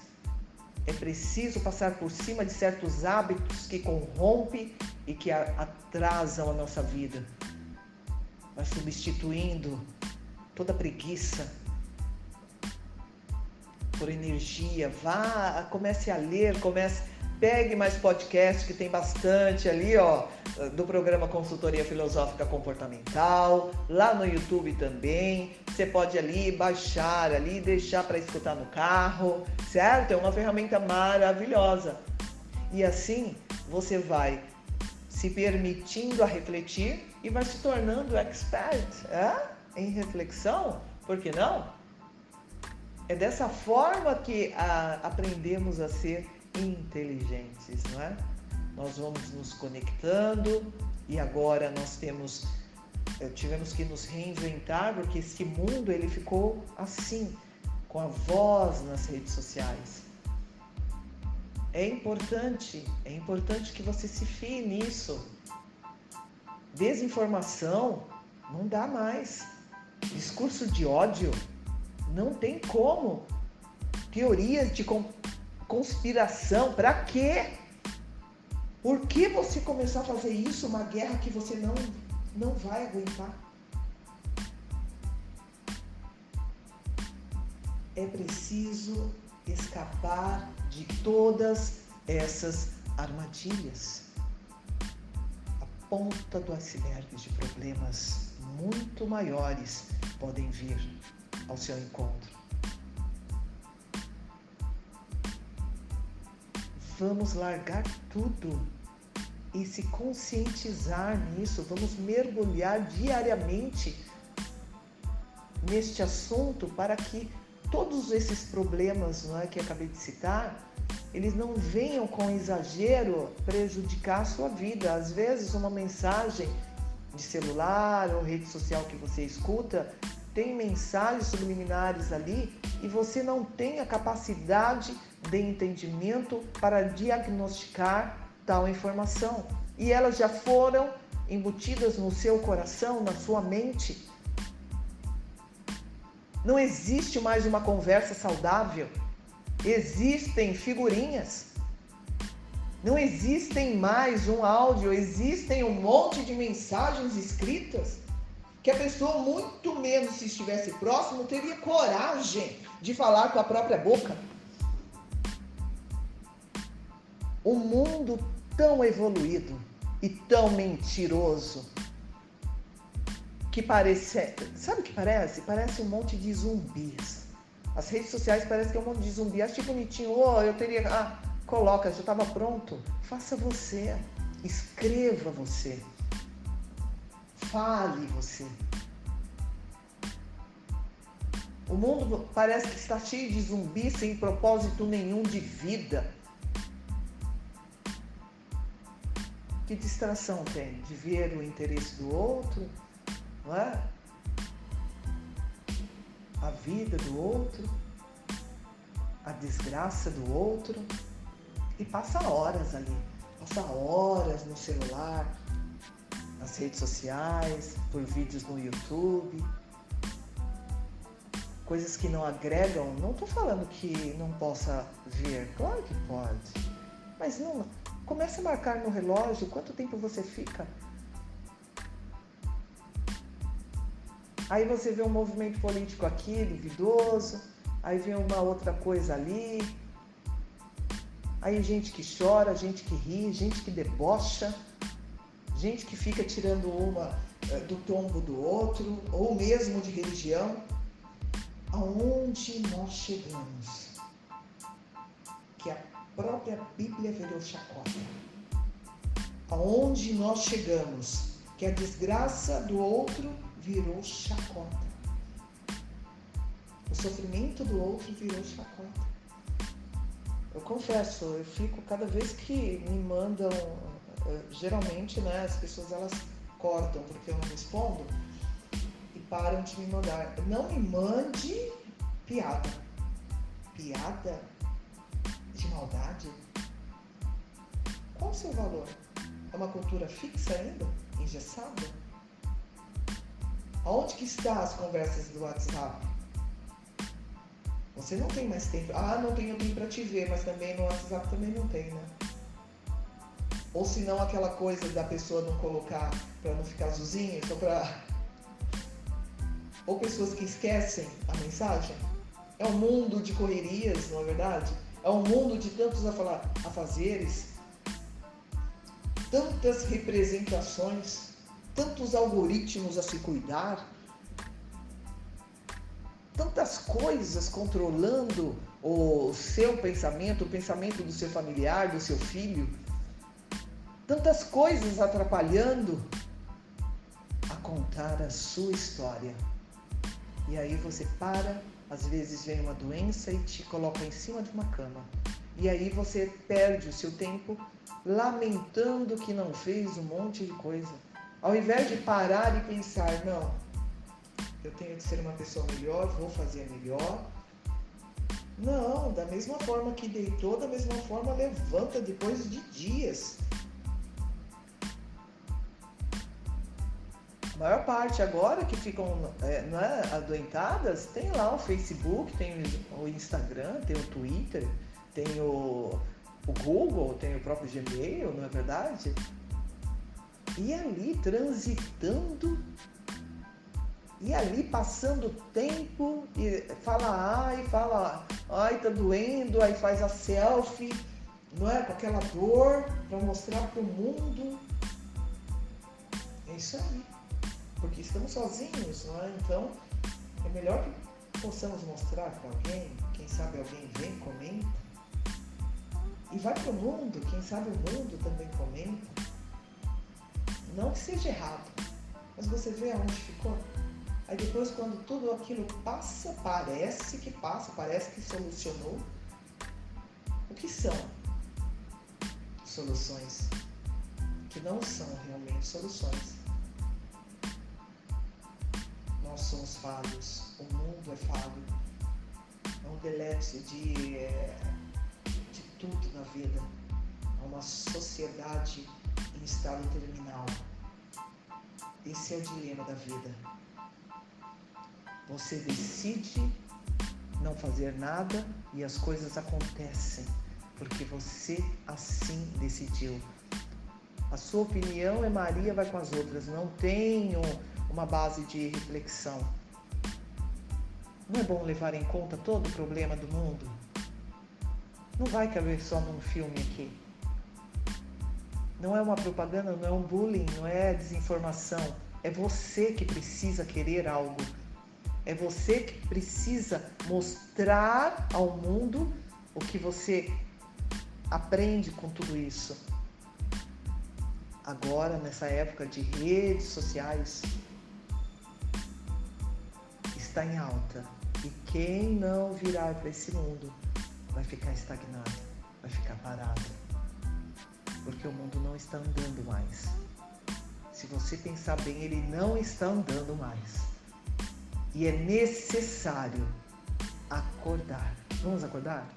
é preciso passar por cima de certos hábitos que corrompem e que atrasam a nossa vida. Vai substituindo toda preguiça, por energia. Vá, comece a ler, comece Pegue mais podcast que tem bastante ali, ó, do programa Consultoria Filosófica Comportamental, lá no YouTube também. Você pode ali baixar ali, deixar para escutar no carro, certo? É uma ferramenta maravilhosa. E assim você vai se permitindo a refletir e vai se tornando expert é? em reflexão, por que não? É dessa forma que a, aprendemos a ser inteligentes, não é? Nós vamos nos conectando e agora nós temos eh, tivemos que nos reinventar porque esse mundo ele ficou assim, com a voz nas redes sociais. É importante, é importante que você se fie nisso. Desinformação não dá mais. Discurso de ódio não tem como. Teorias de conspiração, para quê? Por que você começar a fazer isso, uma guerra que você não, não vai aguentar? É preciso escapar de todas essas armadilhas. A ponta do iceberg de problemas muito maiores podem vir ao seu encontro. Vamos largar tudo e se conscientizar nisso, vamos mergulhar diariamente neste assunto para que todos esses problemas não é, que acabei de citar, eles não venham com exagero prejudicar a sua vida. Às vezes uma mensagem de celular ou rede social que você escuta tem mensagens subliminares ali e você não tem a capacidade de entendimento para diagnosticar tal informação. E elas já foram embutidas no seu coração, na sua mente. Não existe mais uma conversa saudável. Existem figurinhas. Não existem mais um áudio, existem um monte de mensagens escritas que a pessoa, muito menos se estivesse próximo, teria coragem de falar com a própria boca. O mundo tão evoluído e tão mentiroso que parece. Sabe o que parece? Parece um monte de zumbis. As redes sociais parecem que é um monte de zumbi. Achei bonitinho. Oh, eu teria. Ah, coloca, já estava pronto. Faça você. Escreva você. Fale você. O mundo parece que está cheio de zumbis sem propósito nenhum de vida. Que distração tem de ver o interesse do outro, não é? A vida do outro, a desgraça do outro e passa horas ali, passa horas no celular, nas redes sociais, por vídeos no YouTube, coisas que não agregam. Não estou falando que não possa ver, claro que pode, mas não, Comece a marcar no relógio quanto tempo você fica. Aí você vê um movimento político aqui, duvidoso, aí vem uma outra coisa ali. Aí gente que chora, gente que ri, gente que debocha, gente que fica tirando uma eh, do tombo do outro, ou mesmo de religião. Aonde nós chegamos? Que a própria Bíblia virou chacota. Aonde nós chegamos, que a desgraça do outro virou chacota. O sofrimento do outro virou chacota. Eu confesso, eu fico cada vez que me mandam, geralmente, né, as pessoas elas cortam porque eu não respondo e param de me mandar. Não me mande piada. Piada de maldade? Qual o seu valor? É uma cultura fixa ainda? Engessada? Aonde que está as conversas do WhatsApp? Você não tem mais tempo. Ah, não tenho tempo para te ver, mas também no WhatsApp também não tem, né? Ou se não aquela coisa da pessoa não colocar para não ficar azulzinho, só para ou pessoas que esquecem a mensagem. É um mundo de correrias, não é verdade? É um mundo de tantos afazeres, tantas representações, tantos algoritmos a se cuidar, tantas coisas controlando o seu pensamento, o pensamento do seu familiar, do seu filho, tantas coisas atrapalhando a contar a sua história. E aí você para, às vezes vem uma doença e te coloca em cima de uma cama. E aí você perde o seu tempo lamentando que não fez um monte de coisa. Ao invés de parar e pensar, não, eu tenho que ser uma pessoa melhor, vou fazer melhor. Não, da mesma forma que deitou, da mesma forma levanta depois de dias. A maior parte agora que ficam é, é, adoentadas, tem lá o Facebook, tem o Instagram, tem o Twitter, tem o, o Google, tem o próprio Gmail, não é verdade? E ali transitando, e ali passando tempo, e fala ai, fala ai, tá doendo, aí faz a selfie, não é? Com aquela dor, para mostrar para o mundo. É isso aí porque estamos sozinhos, não é? Então, é melhor que possamos mostrar para alguém, quem sabe alguém vem, comenta. E vai para o mundo, quem sabe o mundo também comenta. Não que seja errado, mas você vê aonde ficou. Aí depois, quando tudo aquilo passa, parece que passa, parece que solucionou. O que são soluções? Que não são realmente soluções nós somos falhos, o mundo é falho. É um delete de, é, de tudo na vida. É uma sociedade em estado terminal. Esse é o dilema da vida. Você decide não fazer nada e as coisas acontecem porque você assim decidiu. A sua opinião é Maria vai com as outras. Não tenho uma base de reflexão. Não é bom levar em conta todo o problema do mundo? Não vai caber só num filme aqui. Não é uma propaganda, não é um bullying, não é desinformação. É você que precisa querer algo. É você que precisa mostrar ao mundo o que você aprende com tudo isso. Agora, nessa época de redes sociais, está em alta. E quem não virar para esse mundo vai ficar estagnado, vai ficar parado. Porque o mundo não está andando mais. Se você pensar bem, ele não está andando mais. E é necessário acordar. Vamos acordar?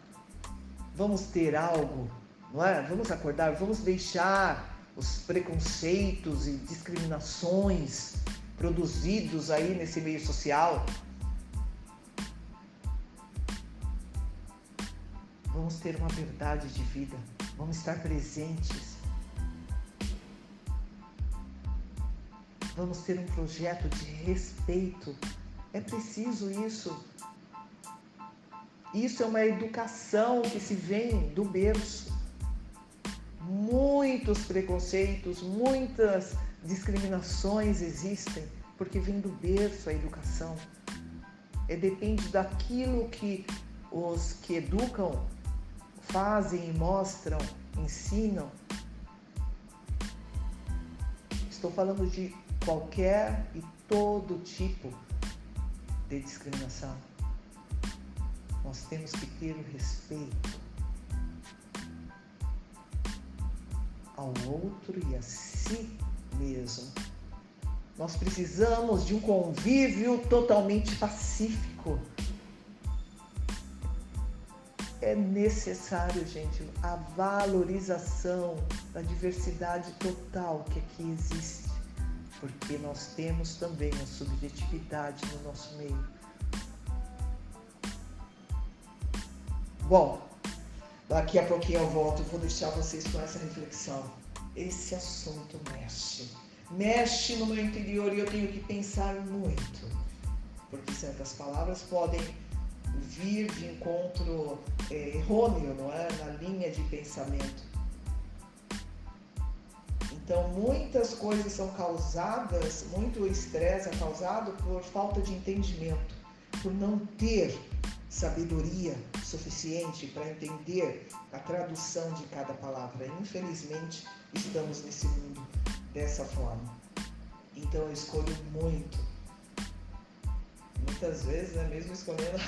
Vamos ter algo, não é? Vamos acordar, vamos deixar os preconceitos e discriminações produzidos aí nesse meio social Vamos ter uma verdade de vida. Vamos estar presentes. Vamos ter um projeto de respeito. É preciso isso. Isso é uma educação que se vem do berço. Muitos preconceitos, muitas discriminações existem porque vem do berço a educação. É depende daquilo que os que educam fazem e mostram, ensinam. Estou falando de qualquer e todo tipo de discriminação. Nós temos que ter o respeito ao outro e a si mesmo. Nós precisamos de um convívio totalmente pacífico é necessário, gente, a valorização da diversidade total que aqui existe, porque nós temos também a subjetividade no nosso meio. Bom, daqui a pouquinho eu volto, vou deixar vocês com essa reflexão. Esse assunto mexe, mexe no meu interior e eu tenho que pensar muito, porque certas palavras podem vir de encontro é, errôneo, não é? Na linha de pensamento. Então, muitas coisas são causadas, muito estresse é causado por falta de entendimento, por não ter sabedoria suficiente para entender a tradução de cada palavra. Infelizmente, estamos nesse mundo dessa forma. Então, eu escolho muito. Muitas vezes, né, mesmo escolhendo,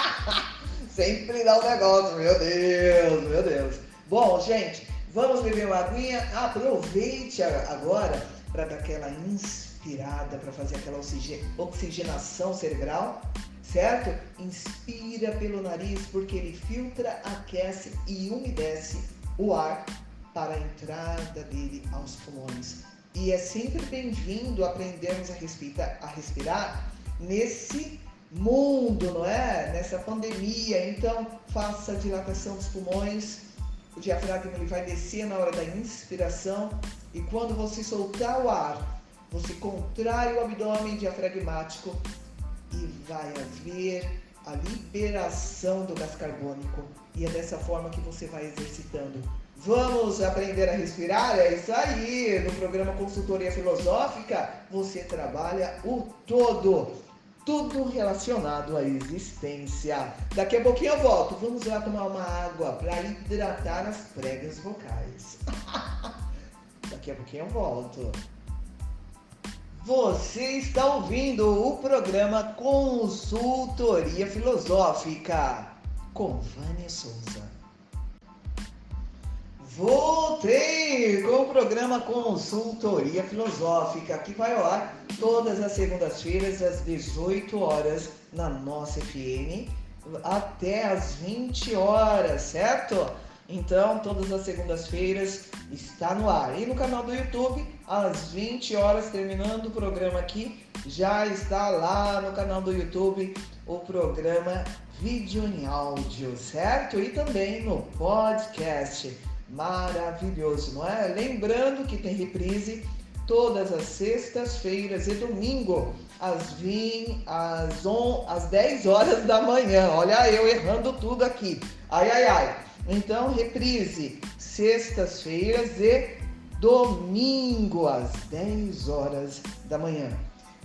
*laughs* sempre dá um negócio, meu Deus, meu Deus. Bom, gente, vamos beber uma aguinha. Aproveite agora para dar aquela inspirada, para fazer aquela oxigenação cerebral certo? Inspira pelo nariz porque ele filtra, aquece e umedece o ar para a entrada dele aos pulmões. E é sempre bem-vindo aprendermos a respirar, a respirar nesse mundo, não é? Nessa pandemia. Então, faça a dilatação dos pulmões. O diafragma ele vai descer na hora da inspiração e quando você soltar o ar, você contrai o abdômen diafragmático e vai haver a liberação do gás carbônico. E é dessa forma que você vai exercitando. Vamos aprender a respirar? É isso aí! No programa Consultoria Filosófica, você trabalha o todo. Tudo relacionado à existência. Daqui a pouquinho eu volto. Vamos lá tomar uma água para hidratar as pregas vocais. *laughs* Daqui a pouquinho eu volto. Você está ouvindo o programa Consultoria Filosófica com Vânia Souza. Voltei com o programa Consultoria Filosófica, que vai ao ar todas as segundas-feiras às 18 horas na nossa FM, até às 20 horas, certo? Então, todas as segundas-feiras está no ar. E no canal do YouTube, às 20 horas, terminando o programa aqui, já está lá no canal do YouTube o programa vídeo em áudio, certo? E também no podcast. Maravilhoso, não é? Lembrando que tem reprise todas as sextas-feiras e domingo, às, 20, às, on, às 10 horas da manhã. Olha eu errando tudo aqui. Ai, ai, ai. Então, reprise sextas-feiras e domingo às 10 horas da manhã.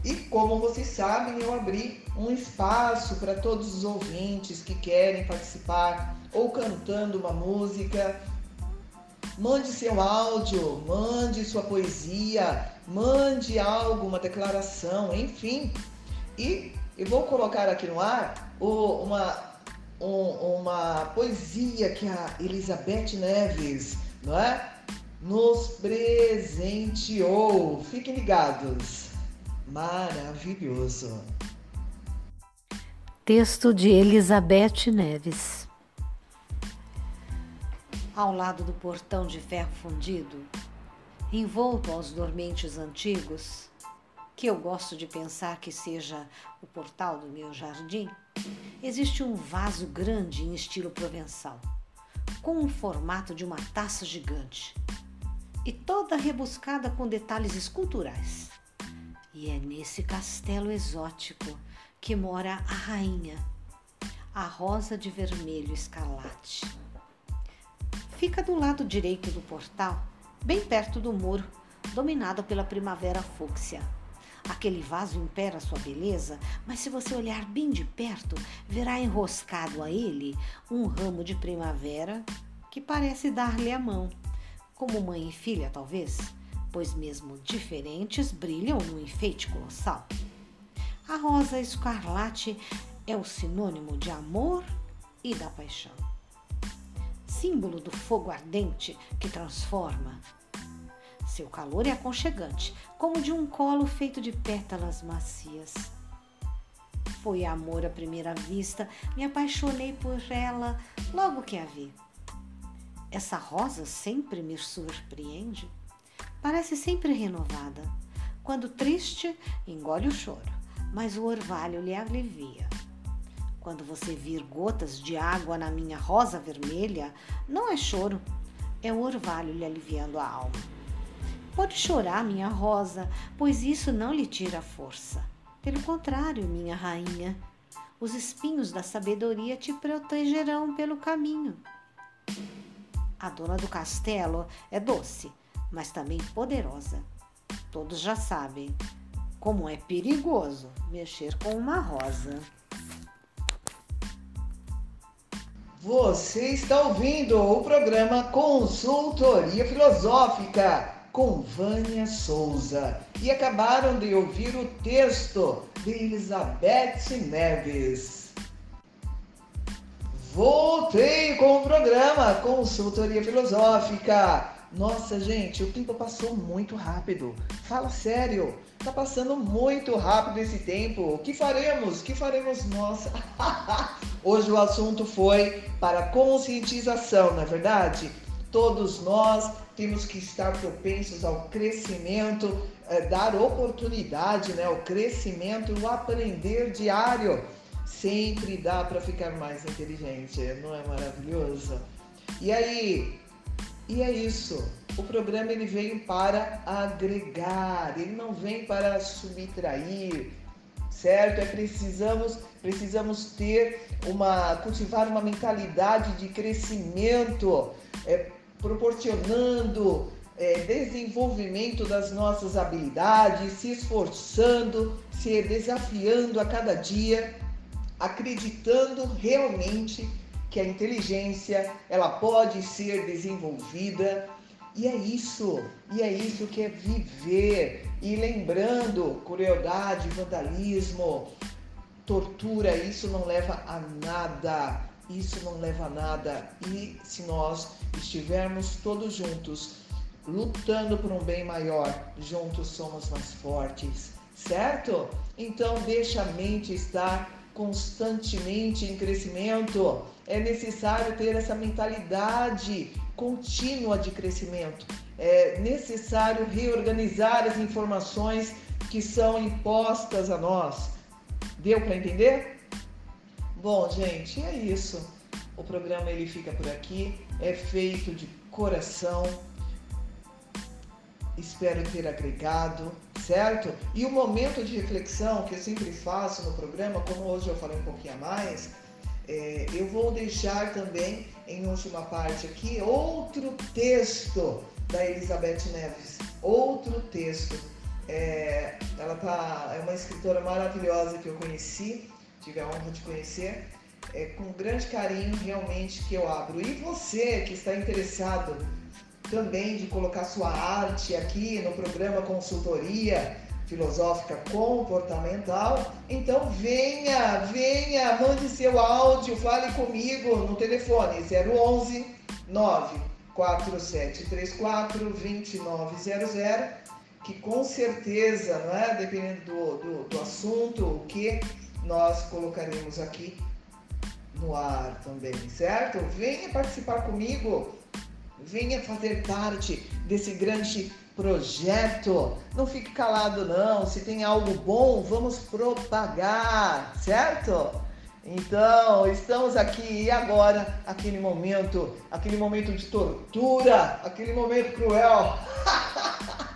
E como vocês sabem, eu abri um espaço para todos os ouvintes que querem participar ou cantando uma música. Mande seu áudio, mande sua poesia, mande algo, uma declaração, enfim. E eu vou colocar aqui no ar uma um, uma poesia que a Elizabeth Neves, não é? Nos presenteou. Fiquem ligados. Maravilhoso. Texto de Elizabeth Neves. Ao lado do portão de ferro fundido, envolto aos dormentes antigos, que eu gosto de pensar que seja o portal do meu jardim, existe um vaso grande em estilo provençal, com o formato de uma taça gigante e toda rebuscada com detalhes esculturais. E é nesse castelo exótico que mora a rainha, a rosa de vermelho escarlate. Fica do lado direito do portal, bem perto do muro, dominado pela primavera fúcsia Aquele vaso impera sua beleza, mas se você olhar bem de perto, verá enroscado a ele um ramo de primavera que parece dar-lhe a mão, como mãe e filha, talvez, pois mesmo diferentes brilham num enfeite colossal. A rosa escarlate é o sinônimo de amor e da paixão. Símbolo do fogo ardente que transforma, seu calor é aconchegante, como de um colo feito de pétalas macias. Foi amor à primeira vista, me apaixonei por ela logo que a vi. Essa rosa sempre me surpreende. Parece sempre renovada. Quando triste, engole o choro, mas o orvalho lhe alivia. Quando você vir gotas de água na minha rosa vermelha, não é choro, é o orvalho lhe aliviando a alma. Pode chorar, minha rosa, pois isso não lhe tira força. Pelo contrário, minha rainha, os espinhos da sabedoria te protegerão pelo caminho. A dona do castelo é doce, mas também poderosa. Todos já sabem como é perigoso mexer com uma rosa. Você está ouvindo o programa Consultoria Filosófica com Vânia Souza e acabaram de ouvir o texto de Elizabeth Neves. Voltei com o programa Consultoria Filosófica. Nossa, gente, o tempo passou muito rápido. Fala sério, tá passando muito rápido esse tempo. O que faremos? O que faremos nós? *laughs* Hoje o assunto foi para conscientização, não é verdade? Todos nós temos que estar propensos ao crescimento, é, dar oportunidade, né, ao crescimento, o aprender diário. Sempre dá para ficar mais inteligente, não é maravilhoso? E aí, e é isso. O programa ele veio para agregar, ele não vem para subtrair, certo? É precisamos precisamos ter uma cultivar uma mentalidade de crescimento, é, proporcionando é, desenvolvimento das nossas habilidades, se esforçando, se desafiando a cada dia, acreditando realmente que a inteligência ela pode ser desenvolvida e é isso, e é isso que é viver. E lembrando, crueldade, vandalismo, tortura, isso não leva a nada. Isso não leva a nada. E se nós estivermos todos juntos, lutando por um bem maior, juntos somos mais fortes, certo? Então deixa a mente estar constantemente em crescimento. É necessário ter essa mentalidade contínua de crescimento. É necessário reorganizar as informações que são impostas a nós. Deu para entender? Bom, gente, é isso. O programa ele fica por aqui, é feito de coração. Espero ter agregado, certo? E o momento de reflexão que eu sempre faço no programa, como hoje eu falei um pouquinho a mais, é, eu vou deixar também em última parte aqui outro texto da Elizabeth Neves, outro texto. É, ela tá, é uma escritora maravilhosa que eu conheci, tive a honra de conhecer, é, com grande carinho realmente que eu abro. E você que está interessado também de colocar sua arte aqui no programa Consultoria, filosófica comportamental. Então venha, venha, mande seu áudio, fale comigo no telefone 011 94734 2900, que com certeza, não é, dependendo do, do, do assunto, o que nós colocaremos aqui no ar também, certo? Venha participar comigo, venha fazer parte desse grande projeto. Não fique calado não. Se tem algo bom, vamos propagar, certo? Então, estamos aqui e agora, aquele momento, aquele momento de tortura, aquele momento cruel. *laughs*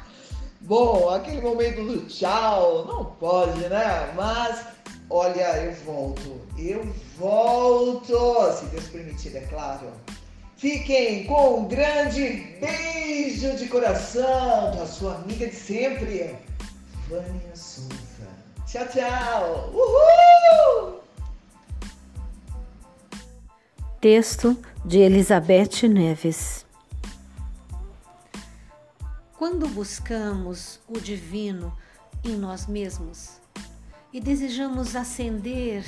Bom, aquele momento do tchau, não pode, né? Mas, olha, eu volto, eu volto, se Deus permitir, é claro. Fiquem com um grande beijo de coração da sua amiga de sempre, Vânia Souza. Tchau, tchau! Uhul! Texto de Elizabeth Neves. Quando buscamos o divino em nós mesmos e desejamos ascender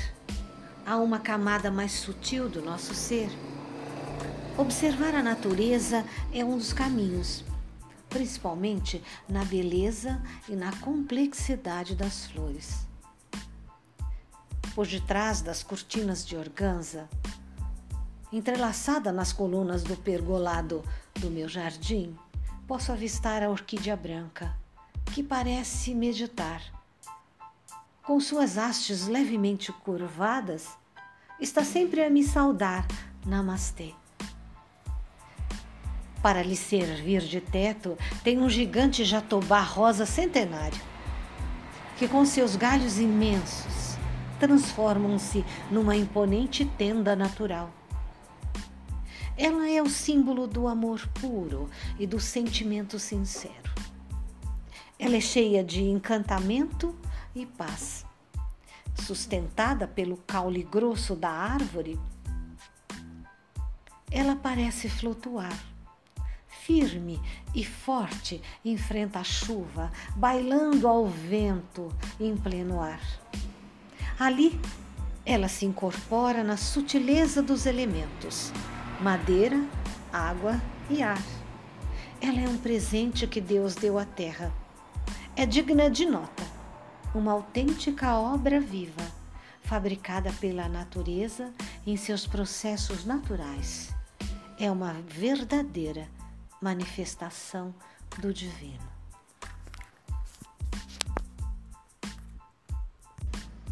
a uma camada mais sutil do nosso ser, Observar a natureza é um dos caminhos, principalmente na beleza e na complexidade das flores. Por detrás das cortinas de organza, entrelaçada nas colunas do pergolado do meu jardim, posso avistar a orquídea branca, que parece meditar. Com suas hastes levemente curvadas, está sempre a me saudar. Namastê. Para lhe servir de teto, tem um gigante jatobá rosa centenário, que com seus galhos imensos transformam-se numa imponente tenda natural. Ela é o símbolo do amor puro e do sentimento sincero. Ela é cheia de encantamento e paz. Sustentada pelo caule grosso da árvore, ela parece flutuar. Firme e forte enfrenta a chuva, bailando ao vento em pleno ar. Ali, ela se incorpora na sutileza dos elementos madeira, água e ar. Ela é um presente que Deus deu à terra. É digna de nota, uma autêntica obra viva, fabricada pela natureza em seus processos naturais. É uma verdadeira manifestação do divino.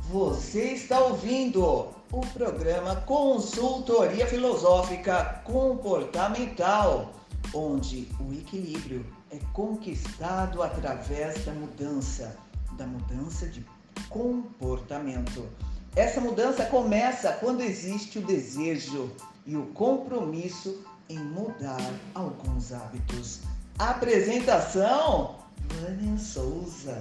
Você está ouvindo o programa Consultoria Filosófica Comportamental, onde o equilíbrio é conquistado através da mudança, da mudança de comportamento. Essa mudança começa quando existe o desejo e o compromisso em mudar alguns hábitos. Apresentação: Vânia Souza.